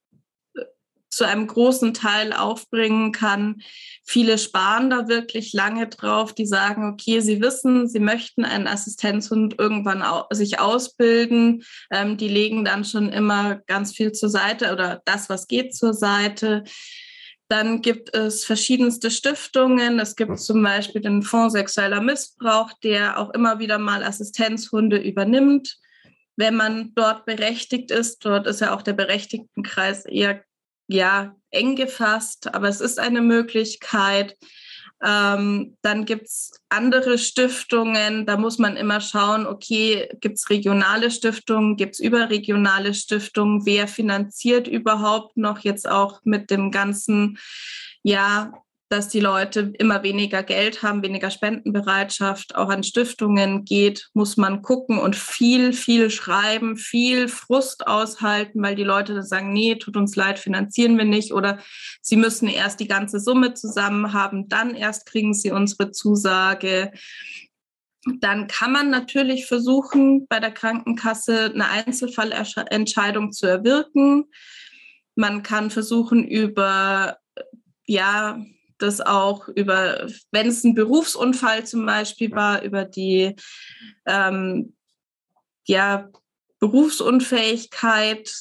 zu einem großen Teil aufbringen kann. Viele sparen da wirklich lange drauf, die sagen, okay, sie wissen, sie möchten einen Assistenzhund irgendwann sich ausbilden. Ähm, die legen dann schon immer ganz viel zur Seite oder das, was geht, zur Seite. Dann gibt es verschiedenste Stiftungen. Es gibt zum Beispiel den Fonds sexueller Missbrauch, der auch immer wieder mal Assistenzhunde übernimmt wenn man dort berechtigt ist. Dort ist ja auch der Berechtigtenkreis eher ja, eng gefasst, aber es ist eine Möglichkeit. Ähm, dann gibt es andere Stiftungen, da muss man immer schauen, okay, gibt es regionale Stiftungen, gibt es überregionale Stiftungen, wer finanziert überhaupt noch jetzt auch mit dem ganzen, ja, dass die Leute immer weniger Geld haben, weniger Spendenbereitschaft, auch an Stiftungen geht, muss man gucken und viel, viel schreiben, viel Frust aushalten, weil die Leute dann sagen, nee, tut uns leid, finanzieren wir nicht oder sie müssen erst die ganze Summe zusammen haben, dann erst kriegen sie unsere Zusage. Dann kann man natürlich versuchen, bei der Krankenkasse eine Einzelfallentscheidung zu erwirken. Man kann versuchen, über ja, das auch über, wenn es ein Berufsunfall zum Beispiel war, über die ähm, ja, Berufsunfähigkeit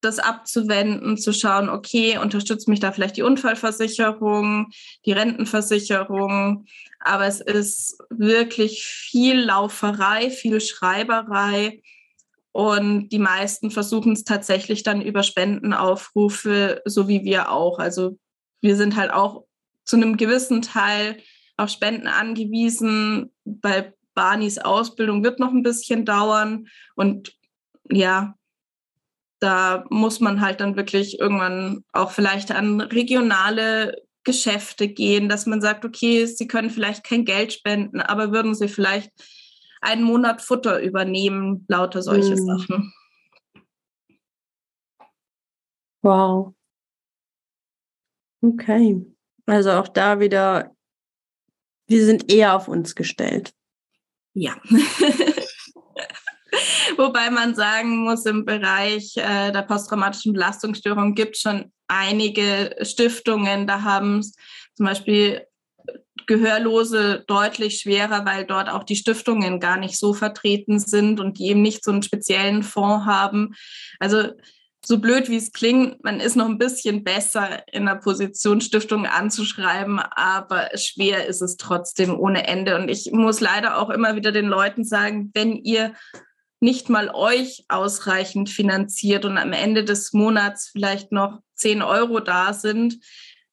das abzuwenden, zu schauen, okay, unterstützt mich da vielleicht die Unfallversicherung, die Rentenversicherung, aber es ist wirklich viel Lauferei, viel Schreiberei und die meisten versuchen es tatsächlich dann über Spendenaufrufe, so wie wir auch. Also wir sind halt auch zu einem gewissen Teil auf Spenden angewiesen. Bei Barnis Ausbildung wird noch ein bisschen dauern und ja, da muss man halt dann wirklich irgendwann auch vielleicht an regionale Geschäfte gehen, dass man sagt, okay, Sie können vielleicht kein Geld spenden, aber würden Sie vielleicht einen Monat Futter übernehmen, lauter solche mhm. Sachen. Wow. Okay. Also auch da wieder, wir sind eher auf uns gestellt. Ja. Wobei man sagen muss, im Bereich äh, der posttraumatischen Belastungsstörung gibt es schon einige Stiftungen. Da haben zum Beispiel Gehörlose deutlich schwerer, weil dort auch die Stiftungen gar nicht so vertreten sind und die eben nicht so einen speziellen Fonds haben. Also so blöd wie es klingt, man ist noch ein bisschen besser in der Position, Stiftungen anzuschreiben, aber schwer ist es trotzdem ohne Ende. Und ich muss leider auch immer wieder den Leuten sagen, wenn ihr nicht mal euch ausreichend finanziert und am Ende des Monats vielleicht noch 10 Euro da sind,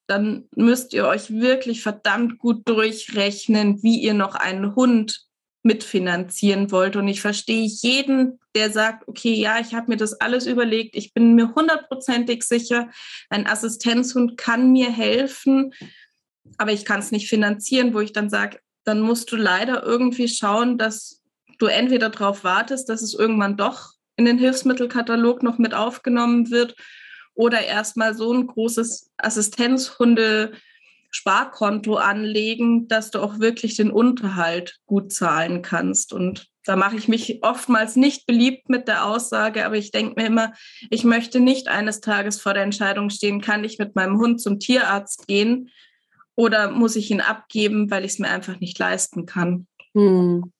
dann müsst ihr euch wirklich verdammt gut durchrechnen, wie ihr noch einen Hund mitfinanzieren wollt. Und ich verstehe jeden, der sagt, okay, ja, ich habe mir das alles überlegt, ich bin mir hundertprozentig sicher, ein Assistenzhund kann mir helfen, aber ich kann es nicht finanzieren, wo ich dann sage, dann musst du leider irgendwie schauen, dass du entweder darauf wartest, dass es irgendwann doch in den Hilfsmittelkatalog noch mit aufgenommen wird oder erstmal so ein großes Assistenzhunde-Sparkonto anlegen, dass du auch wirklich den Unterhalt gut zahlen kannst. Und da mache ich mich oftmals nicht beliebt mit der Aussage, aber ich denke mir immer, ich möchte nicht eines Tages vor der Entscheidung stehen, kann ich mit meinem Hund zum Tierarzt gehen oder muss ich ihn abgeben, weil ich es mir einfach nicht leisten kann. Hm.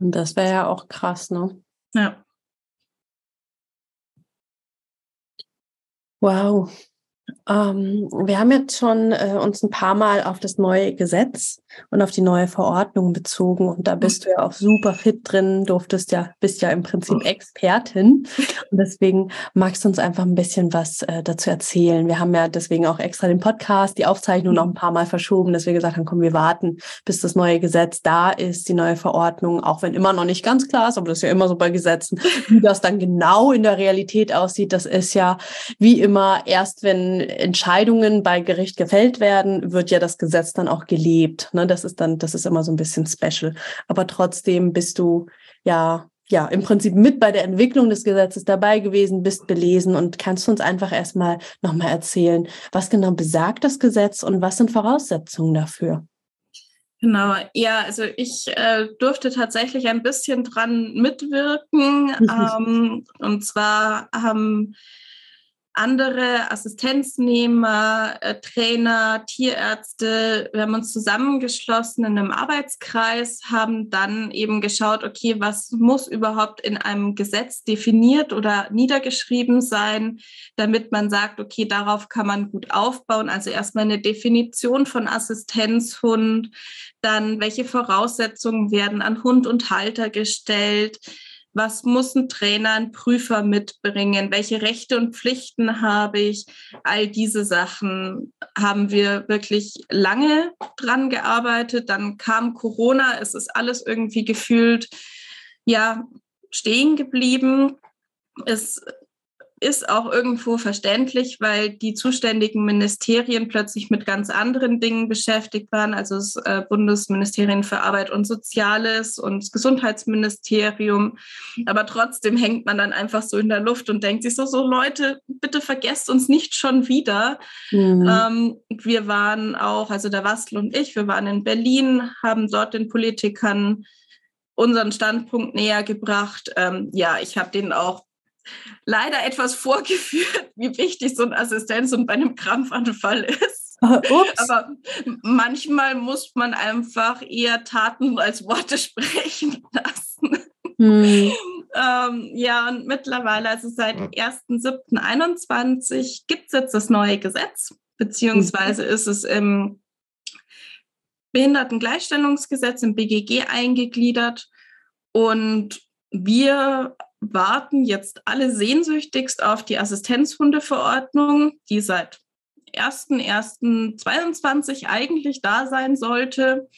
Und das wäre ja auch krass, ne? Ja. Wow. Ähm, wir haben jetzt schon äh, uns ein paar Mal auf das neue Gesetz und auf die neue Verordnung bezogen und da bist du ja auch super fit drin, durftest ja, bist ja im Prinzip Expertin. Und deswegen magst du uns einfach ein bisschen was äh, dazu erzählen. Wir haben ja deswegen auch extra den Podcast, die Aufzeichnung noch ein paar Mal verschoben, dass wir gesagt haben, komm, wir warten, bis das neue Gesetz da ist, die neue Verordnung, auch wenn immer noch nicht ganz klar ist, aber das ist ja immer so bei Gesetzen, wie das dann genau in der Realität aussieht, das ist ja wie immer erst, wenn Entscheidungen bei Gericht gefällt werden, wird ja das Gesetz dann auch gelebt. Ne? Das ist dann, das ist immer so ein bisschen special. Aber trotzdem bist du ja ja, im Prinzip mit bei der Entwicklung des Gesetzes dabei gewesen, bist belesen und kannst du uns einfach erstmal nochmal erzählen, was genau besagt das Gesetz und was sind Voraussetzungen dafür? Genau, ja, also ich äh, durfte tatsächlich ein bisschen dran mitwirken. ähm, und zwar haben andere Assistenznehmer, äh, Trainer, Tierärzte, wir haben uns zusammengeschlossen in einem Arbeitskreis, haben dann eben geschaut, okay, was muss überhaupt in einem Gesetz definiert oder niedergeschrieben sein, damit man sagt, okay, darauf kann man gut aufbauen. Also erstmal eine Definition von Assistenzhund, dann welche Voraussetzungen werden an Hund und Halter gestellt was muss ein Trainer, ein Prüfer mitbringen, welche Rechte und Pflichten habe ich. All diese Sachen haben wir wirklich lange dran gearbeitet. Dann kam Corona, es ist alles irgendwie gefühlt, ja, stehen geblieben. Es ist auch irgendwo verständlich, weil die zuständigen Ministerien plötzlich mit ganz anderen Dingen beschäftigt waren, also das äh, Bundesministerium für Arbeit und Soziales und das Gesundheitsministerium. Aber trotzdem hängt man dann einfach so in der Luft und denkt sich so, so Leute, bitte vergesst uns nicht schon wieder. Mhm. Ähm, wir waren auch, also der Wastel und ich, wir waren in Berlin, haben dort den Politikern unseren Standpunkt näher gebracht. Ähm, ja, ich habe denen auch leider etwas vorgeführt, wie wichtig so ein Assistenz und bei einem Krampfanfall ist. Aber manchmal muss man einfach eher Taten als Worte sprechen lassen. Hm. ähm, ja, und mittlerweile, also seit 1.7.21 gibt es jetzt das neue Gesetz, beziehungsweise ist es im Behindertengleichstellungsgesetz im BGG eingegliedert. Und wir warten jetzt alle sehnsüchtigst auf die Assistenzhundeverordnung, die seit 1.1.22 eigentlich da sein sollte.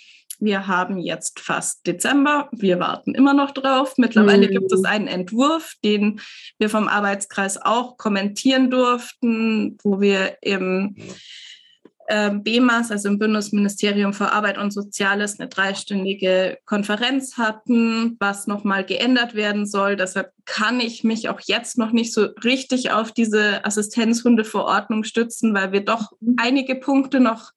Wir haben jetzt fast Dezember. Wir warten immer noch drauf. Mittlerweile mhm. gibt es einen Entwurf, den wir vom Arbeitskreis auch kommentieren durften, wo wir im äh, BEMAS, also im Bundesministerium für Arbeit und Soziales, eine dreistündige Konferenz hatten, was nochmal geändert werden soll. Deshalb kann ich mich auch jetzt noch nicht so richtig auf diese Assistenzhundeverordnung stützen, weil wir doch mhm. einige Punkte noch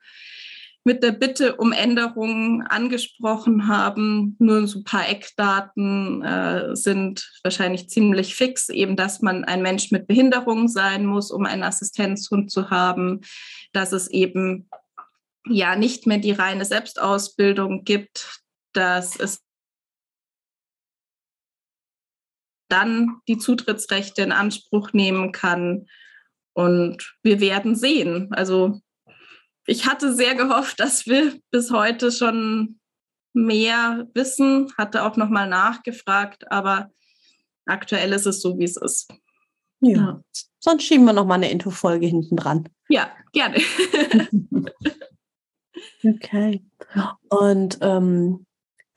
mit der Bitte um Änderungen angesprochen haben. Nur so ein paar Eckdaten äh, sind wahrscheinlich ziemlich fix, eben dass man ein Mensch mit Behinderung sein muss, um einen Assistenzhund zu haben, dass es eben ja nicht mehr die reine Selbstausbildung gibt, dass es dann die Zutrittsrechte in Anspruch nehmen kann. Und wir werden sehen. Also ich hatte sehr gehofft, dass wir bis heute schon mehr wissen, hatte auch nochmal nachgefragt, aber aktuell ist es so, wie es ist. Ja. ja. Sonst schieben wir nochmal eine Infofolge hinten dran. Ja, gerne. okay. Und ähm,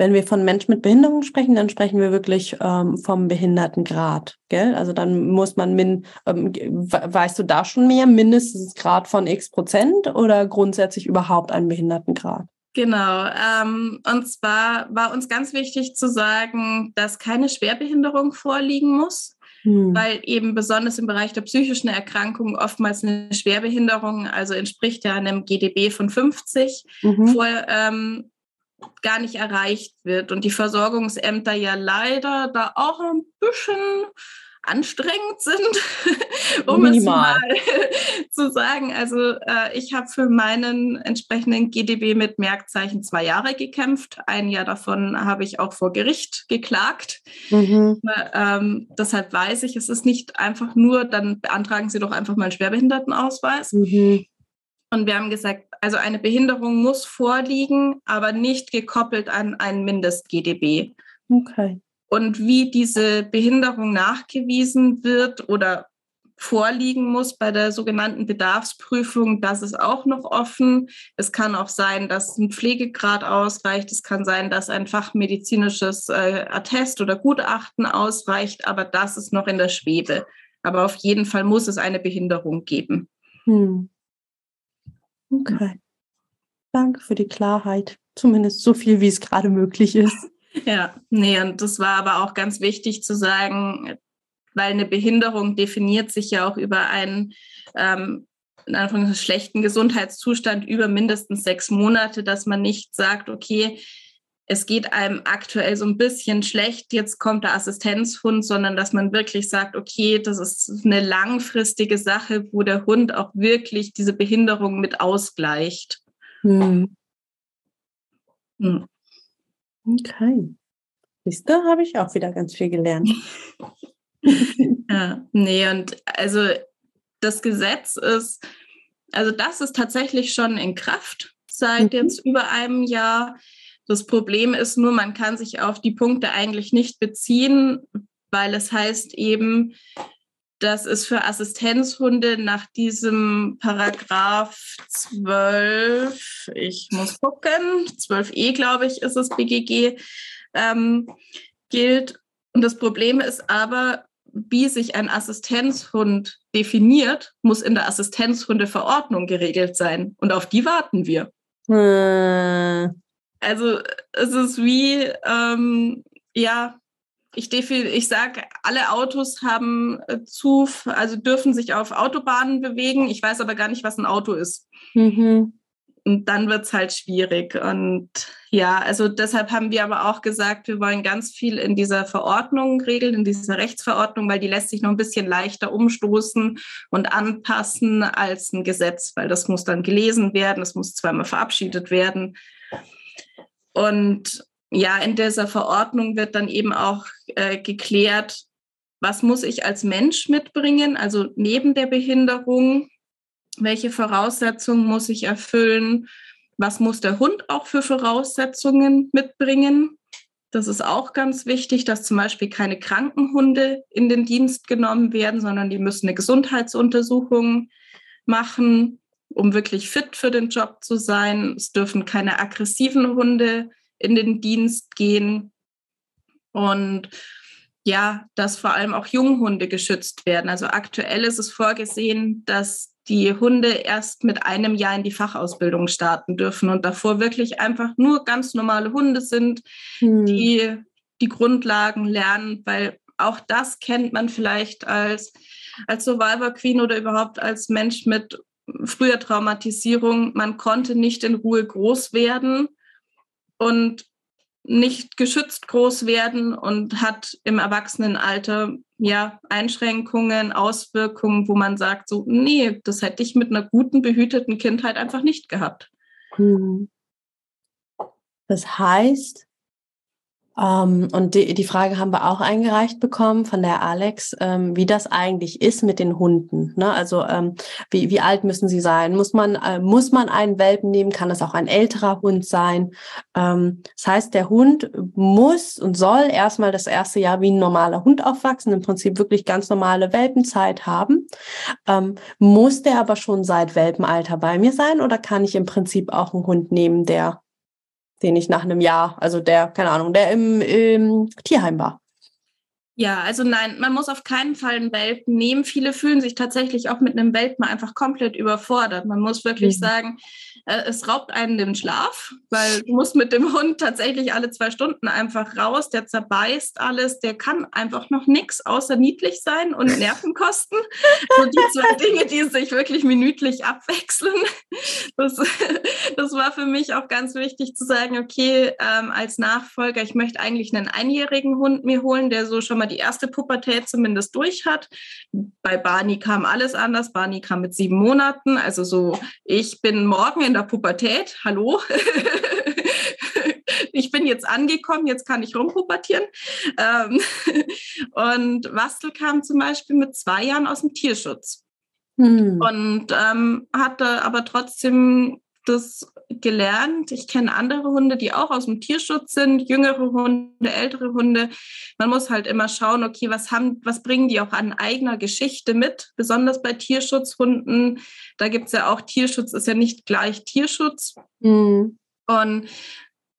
wenn wir von Menschen mit Behinderung sprechen, dann sprechen wir wirklich ähm, vom Behindertengrad, gell? Also dann muss man min, ähm, weißt du da schon mehr, mindestens Grad von x Prozent oder grundsätzlich überhaupt einen Behindertengrad? Genau. Ähm, und zwar war uns ganz wichtig zu sagen, dass keine Schwerbehinderung vorliegen muss. Hm. Weil eben besonders im Bereich der psychischen Erkrankungen oftmals eine Schwerbehinderung, also entspricht ja einem GDB von 50, mhm. vor, ähm, gar nicht erreicht wird und die Versorgungsämter ja leider da auch ein bisschen anstrengend sind, um Minimal. es mal zu sagen. Also äh, ich habe für meinen entsprechenden GDB mit Merkzeichen zwei Jahre gekämpft. Ein Jahr davon habe ich auch vor Gericht geklagt. Mhm. Ähm, deshalb weiß ich, es ist nicht einfach nur, dann beantragen Sie doch einfach mal einen Schwerbehindertenausweis. Mhm. Und wir haben gesagt, also eine Behinderung muss vorliegen, aber nicht gekoppelt an ein Mindest-GDB. Okay. Und wie diese Behinderung nachgewiesen wird oder vorliegen muss bei der sogenannten Bedarfsprüfung, das ist auch noch offen. Es kann auch sein, dass ein Pflegegrad ausreicht. Es kann sein, dass ein fachmedizinisches äh, Attest oder Gutachten ausreicht, aber das ist noch in der Schwebe. Aber auf jeden Fall muss es eine Behinderung geben. Hm. Okay. Danke für die Klarheit. Zumindest so viel, wie es gerade möglich ist. Ja, nee, und das war aber auch ganz wichtig zu sagen, weil eine Behinderung definiert sich ja auch über einen ähm, in Anführungszeichen schlechten Gesundheitszustand über mindestens sechs Monate, dass man nicht sagt, okay, es geht einem aktuell so ein bisschen schlecht, jetzt kommt der Assistenzhund, sondern dass man wirklich sagt, okay, das ist eine langfristige Sache, wo der Hund auch wirklich diese Behinderung mit ausgleicht. Hm. Hm. Okay. Siehst du, habe ich auch wieder ganz viel gelernt. ja, nee, und also das Gesetz ist, also das ist tatsächlich schon in Kraft seit mhm. jetzt über einem Jahr. Das Problem ist nur, man kann sich auf die Punkte eigentlich nicht beziehen, weil es heißt eben, dass es für Assistenzhunde nach diesem Paragraph 12, ich muss gucken, 12e, glaube ich, ist es BGG, ähm, gilt. Und das Problem ist aber, wie sich ein Assistenzhund definiert, muss in der Assistenzhundeverordnung geregelt sein. Und auf die warten wir. Hm. Also es ist wie, ähm, ja, ich, ich sage, alle Autos haben äh, zu, also dürfen sich auf Autobahnen bewegen. Ich weiß aber gar nicht, was ein Auto ist. Mhm. Und dann wird es halt schwierig. Und ja, also deshalb haben wir aber auch gesagt, wir wollen ganz viel in dieser Verordnung regeln, in dieser Rechtsverordnung, weil die lässt sich noch ein bisschen leichter umstoßen und anpassen als ein Gesetz, weil das muss dann gelesen werden, es muss zweimal verabschiedet werden. Und ja, in dieser Verordnung wird dann eben auch äh, geklärt, was muss ich als Mensch mitbringen, also neben der Behinderung, welche Voraussetzungen muss ich erfüllen, was muss der Hund auch für Voraussetzungen mitbringen. Das ist auch ganz wichtig, dass zum Beispiel keine Krankenhunde in den Dienst genommen werden, sondern die müssen eine Gesundheitsuntersuchung machen, um wirklich fit für den Job zu sein. Es dürfen keine aggressiven Hunde in den Dienst gehen. Und ja, dass vor allem auch Junghunde geschützt werden. Also aktuell ist es vorgesehen, dass die Hunde erst mit einem Jahr in die Fachausbildung starten dürfen und davor wirklich einfach nur ganz normale Hunde sind, hm. die die Grundlagen lernen, weil auch das kennt man vielleicht als, als Survivor Queen oder überhaupt als Mensch mit früher Traumatisierung. Man konnte nicht in Ruhe groß werden und nicht geschützt groß werden und hat im Erwachsenenalter ja Einschränkungen, Auswirkungen, wo man sagt, so, nee, das hätte ich mit einer guten, behüteten Kindheit einfach nicht gehabt. Hm. Das heißt, ähm, und die, die Frage haben wir auch eingereicht bekommen von der Alex, ähm, wie das eigentlich ist mit den Hunden. Ne? Also ähm, wie, wie alt müssen sie sein? Muss man, äh, muss man einen Welpen nehmen? Kann es auch ein älterer Hund sein? Ähm, das heißt, der Hund muss und soll erstmal das erste Jahr wie ein normaler Hund aufwachsen, im Prinzip wirklich ganz normale Welpenzeit haben. Ähm, muss der aber schon seit Welpenalter bei mir sein oder kann ich im Prinzip auch einen Hund nehmen, der den ich nach einem Jahr, also der, keine Ahnung, der im, im Tierheim war. Ja, also nein, man muss auf keinen Fall einen Welpen nehmen. Viele fühlen sich tatsächlich auch mit einem Welpen einfach komplett überfordert. Man muss wirklich mhm. sagen, äh, es raubt einen den Schlaf, weil du musst mit dem Hund tatsächlich alle zwei Stunden einfach raus. Der zerbeißt alles, der kann einfach noch nichts außer niedlich sein und Nerven kosten. So die zwei Dinge, die sich wirklich minütlich abwechseln. Das, das war für mich auch ganz wichtig zu sagen, okay, ähm, als Nachfolger, ich möchte eigentlich einen einjährigen Hund mir holen, der so schon mal die erste Pubertät zumindest durch hat. Bei Barney kam alles anders. Barney kam mit sieben Monaten. Also so, ich bin morgen in der Pubertät. Hallo. ich bin jetzt angekommen, jetzt kann ich rumpubertieren. Ähm, und Wastel kam zum Beispiel mit zwei Jahren aus dem Tierschutz. Hm. Und ähm, hatte aber trotzdem das gelernt. Ich kenne andere Hunde, die auch aus dem Tierschutz sind, jüngere Hunde, ältere Hunde. Man muss halt immer schauen, okay, was haben, was bringen die auch an eigener Geschichte mit? Besonders bei Tierschutzhunden. Da gibt es ja auch Tierschutz, ist ja nicht gleich Tierschutz. Mhm. Und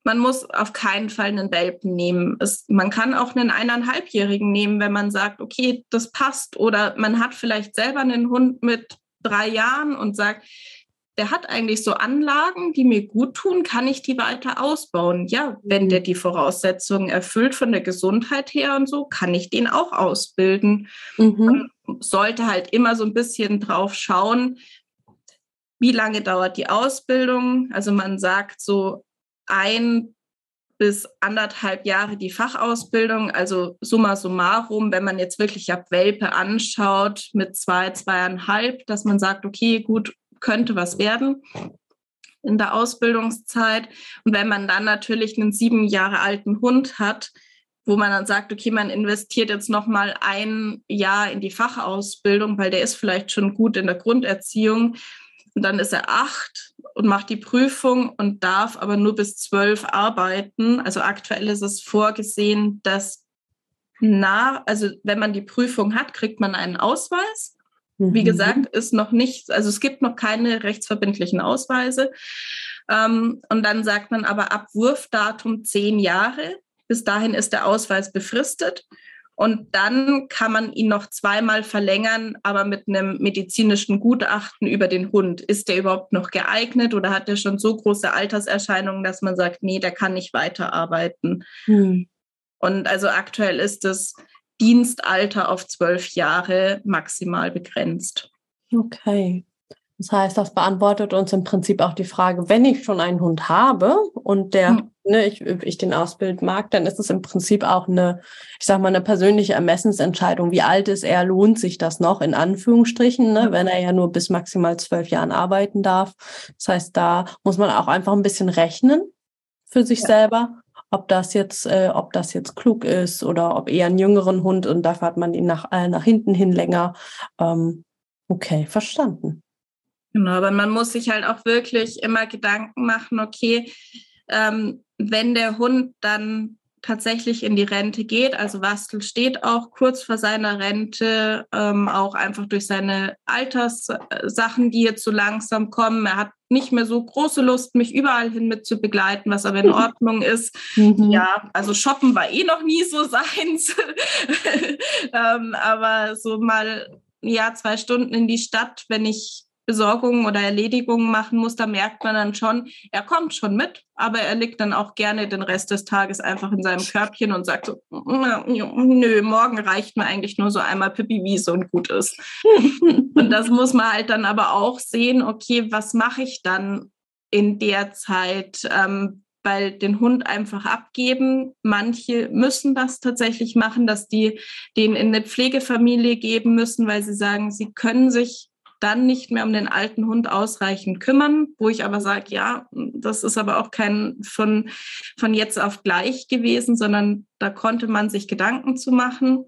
man muss auf keinen Fall einen Welpen nehmen. Es, man kann auch einen eineinhalbjährigen nehmen, wenn man sagt, okay, das passt. Oder man hat vielleicht selber einen Hund mit drei Jahren und sagt, der hat eigentlich so Anlagen, die mir gut tun, kann ich die weiter ausbauen? Ja, wenn der mhm. die Voraussetzungen erfüllt von der Gesundheit her und so, kann ich den auch ausbilden. Mhm. Man sollte halt immer so ein bisschen drauf schauen, wie lange dauert die Ausbildung. Also man sagt so ein bis anderthalb Jahre die Fachausbildung, also summa summarum, wenn man jetzt wirklich ab Welpe anschaut mit zwei, zweieinhalb, dass man sagt, okay, gut, könnte was werden in der Ausbildungszeit. Und wenn man dann natürlich einen sieben Jahre alten Hund hat, wo man dann sagt, okay, man investiert jetzt noch mal ein Jahr in die Fachausbildung, weil der ist vielleicht schon gut in der Grunderziehung. Und dann ist er acht und macht die Prüfung und darf aber nur bis zwölf arbeiten. Also aktuell ist es vorgesehen, dass nach, also wenn man die Prüfung hat, kriegt man einen Ausweis. Wie mhm. gesagt, ist noch nicht, also es gibt noch keine rechtsverbindlichen Ausweise. Ähm, und dann sagt man aber ab Wurfdatum zehn Jahre. Bis dahin ist der Ausweis befristet. Und dann kann man ihn noch zweimal verlängern, aber mit einem medizinischen Gutachten über den Hund. Ist der überhaupt noch geeignet oder hat er schon so große Alterserscheinungen, dass man sagt, nee, der kann nicht weiterarbeiten? Hm. Und also aktuell ist es Dienstalter auf zwölf Jahre maximal begrenzt. Okay. Das heißt, das beantwortet uns im Prinzip auch die Frage, wenn ich schon einen Hund habe und der, mhm. ne, ich, ich den Ausbild mag, dann ist es im Prinzip auch eine, ich sag mal, eine persönliche Ermessensentscheidung. Wie alt ist er? Lohnt sich das noch in Anführungsstrichen, ne, wenn er ja nur bis maximal zwölf Jahren arbeiten darf? Das heißt, da muss man auch einfach ein bisschen rechnen für sich ja. selber ob das jetzt, äh, ob das jetzt klug ist oder ob eher einen jüngeren Hund und dafür hat man ihn nach, äh, nach hinten hin länger. Ähm, okay, verstanden. Genau, aber man muss sich halt auch wirklich immer Gedanken machen, okay, ähm, wenn der Hund dann tatsächlich in die Rente geht. Also Wastel steht auch kurz vor seiner Rente, ähm, auch einfach durch seine Alterssachen, die jetzt so langsam kommen. Er hat nicht mehr so große Lust, mich überall hin mit zu begleiten, was aber in Ordnung ist. Mhm. Ja, also shoppen war eh noch nie so seins. ähm, aber so mal ja zwei Stunden in die Stadt, wenn ich Besorgungen oder Erledigungen machen muss, da merkt man dann schon, er kommt schon mit, aber er liegt dann auch gerne den Rest des Tages einfach in seinem Körbchen und sagt so, nö, morgen reicht mir eigentlich nur so einmal Pippi Wiese und gut ist. und das muss man halt dann aber auch sehen, okay, was mache ich dann in der Zeit? Ähm, weil den Hund einfach abgeben. Manche müssen das tatsächlich machen, dass die den in eine Pflegefamilie geben müssen, weil sie sagen, sie können sich dann nicht mehr um den alten Hund ausreichend kümmern, wo ich aber sage, ja, das ist aber auch kein von, von jetzt auf gleich gewesen, sondern da konnte man sich Gedanken zu machen.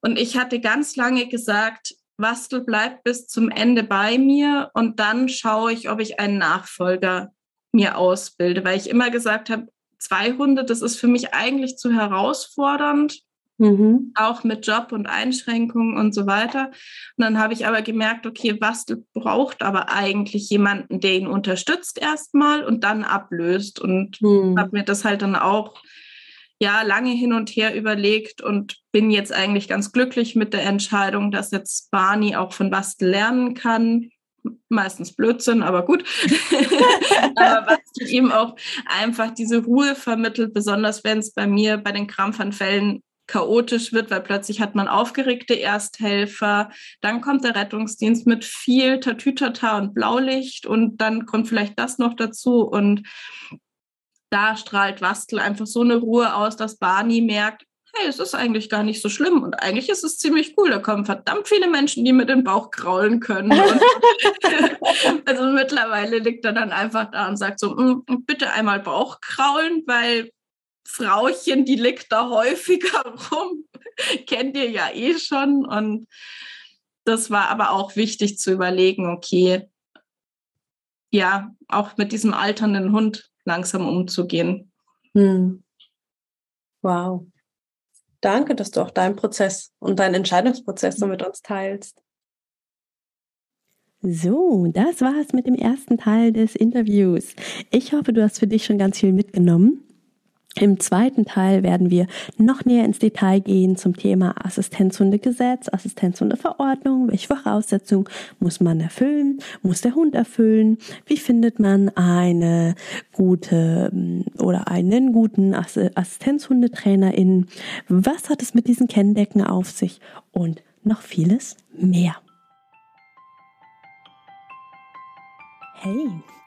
Und ich hatte ganz lange gesagt, Wastel bleibt bis zum Ende bei mir und dann schaue ich, ob ich einen Nachfolger mir ausbilde, weil ich immer gesagt habe, zwei Hunde, das ist für mich eigentlich zu herausfordernd Mhm. Auch mit Job und Einschränkungen und so weiter. Und dann habe ich aber gemerkt, okay, Bastel braucht aber eigentlich jemanden, der ihn unterstützt erstmal und dann ablöst. Und mhm. habe mir das halt dann auch ja lange hin und her überlegt und bin jetzt eigentlich ganz glücklich mit der Entscheidung, dass jetzt Barney auch von Bastel lernen kann. Meistens Blödsinn, aber gut. aber Bastel ihm auch einfach diese Ruhe vermittelt, besonders wenn es bei mir bei den Krampfanfällen chaotisch wird, weil plötzlich hat man aufgeregte Ersthelfer, dann kommt der Rettungsdienst mit viel Tatütata und Blaulicht und dann kommt vielleicht das noch dazu und da strahlt Wastel einfach so eine Ruhe aus, dass Barney merkt, hey, es ist eigentlich gar nicht so schlimm und eigentlich ist es ziemlich cool. Da kommen verdammt viele Menschen, die mir den Bauch kraulen können. also mittlerweile liegt er dann einfach da und sagt so, mm, bitte einmal Bauch kraulen, weil Frauchen, die liegt da häufiger rum. Kennt ihr ja eh schon. Und das war aber auch wichtig zu überlegen, okay, ja, auch mit diesem alternden Hund langsam umzugehen. Hm. Wow. Danke, dass du auch deinen Prozess und deinen Entscheidungsprozess so mit uns teilst. So, das war es mit dem ersten Teil des Interviews. Ich hoffe, du hast für dich schon ganz viel mitgenommen. Im zweiten Teil werden wir noch näher ins Detail gehen zum Thema Assistenzhundegesetz, Assistenzhundeverordnung. Welche Voraussetzungen muss man erfüllen? Muss der Hund erfüllen? Wie findet man eine gute mm, oder einen guten Assistenzhundetrainerin? Was hat es mit diesen Kenndecken auf sich? Und noch vieles mehr. Hey!